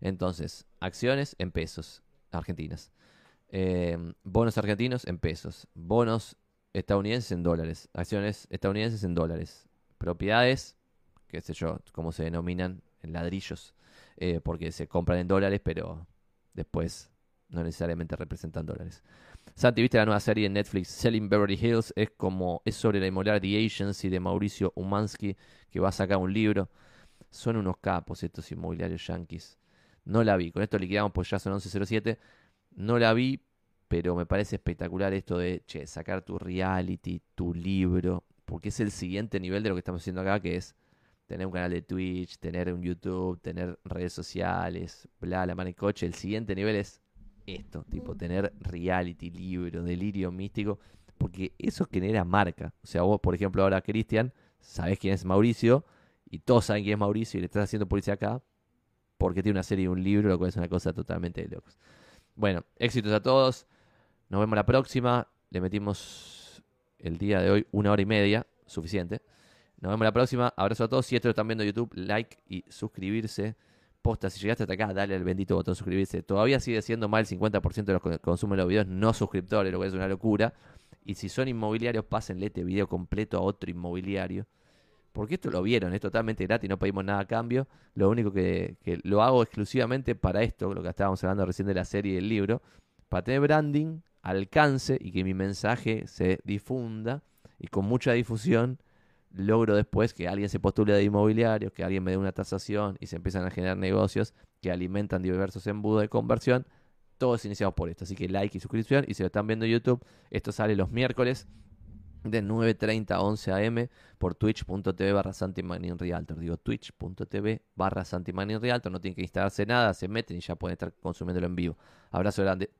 Entonces, acciones en pesos argentinas. Eh, bonos argentinos en pesos. Bonos estadounidenses en dólares. Acciones estadounidenses en dólares. Propiedades, qué sé yo, cómo se denominan, en ladrillos. eh, porque se compran en dólares, pero después no necesariamente representan dólares. Santi, ¿viste la nueva serie en Netflix Selling Beverly Hills? Es como es sobre la inmobiliaria The Agency de Mauricio Umansky, que va a sacar un libro. Son unos capos estos inmobiliarios yankees. No la vi, con esto liquidamos pues ya son 11.07. No la vi, pero me parece espectacular esto de, che, sacar tu reality, tu libro, porque es el siguiente nivel de lo que estamos haciendo acá, que es tener un canal de Twitch, tener un YouTube, tener redes sociales, bla, la mano y coche. El siguiente nivel es esto, tipo tener reality, libro, delirio místico, porque eso genera marca. O sea, vos, por ejemplo, ahora, Cristian, sabés quién es Mauricio, y todos saben quién es Mauricio, y le estás haciendo publicidad acá, porque tiene una serie y un libro, lo cual es una cosa totalmente de locos. Bueno, éxitos a todos. Nos vemos la próxima. Le metimos el día de hoy una hora y media, suficiente. Nos vemos la próxima. Abrazo a todos. Si esto lo están viendo en YouTube, like y suscribirse. Posta, si llegaste hasta acá, dale al bendito botón suscribirse. Todavía sigue siendo más del 50% de los que consumen los videos no suscriptores, lo que es una locura. Y si son inmobiliarios, pásenle este video completo a otro inmobiliario. Porque esto lo vieron, es totalmente gratis, no pedimos nada a cambio. Lo único que, lo hago exclusivamente para esto, lo que estábamos hablando recién de la serie y del libro, para tener branding, alcance y que mi mensaje se difunda. Y con mucha difusión logro después que alguien se postule de inmobiliarios, que alguien me dé una tasación y se empiezan a generar negocios que alimentan diversos embudos de conversión. Todos iniciados por esto. Así que like y suscripción. Y si lo están viendo en YouTube, esto sale los miércoles de 9.30 a 11 am por twitch.tv barra Realtor. Digo twitch.tv barra Realtor. No tienen que instalarse nada, se meten y ya pueden estar consumiéndolo en vivo. Abrazo grande.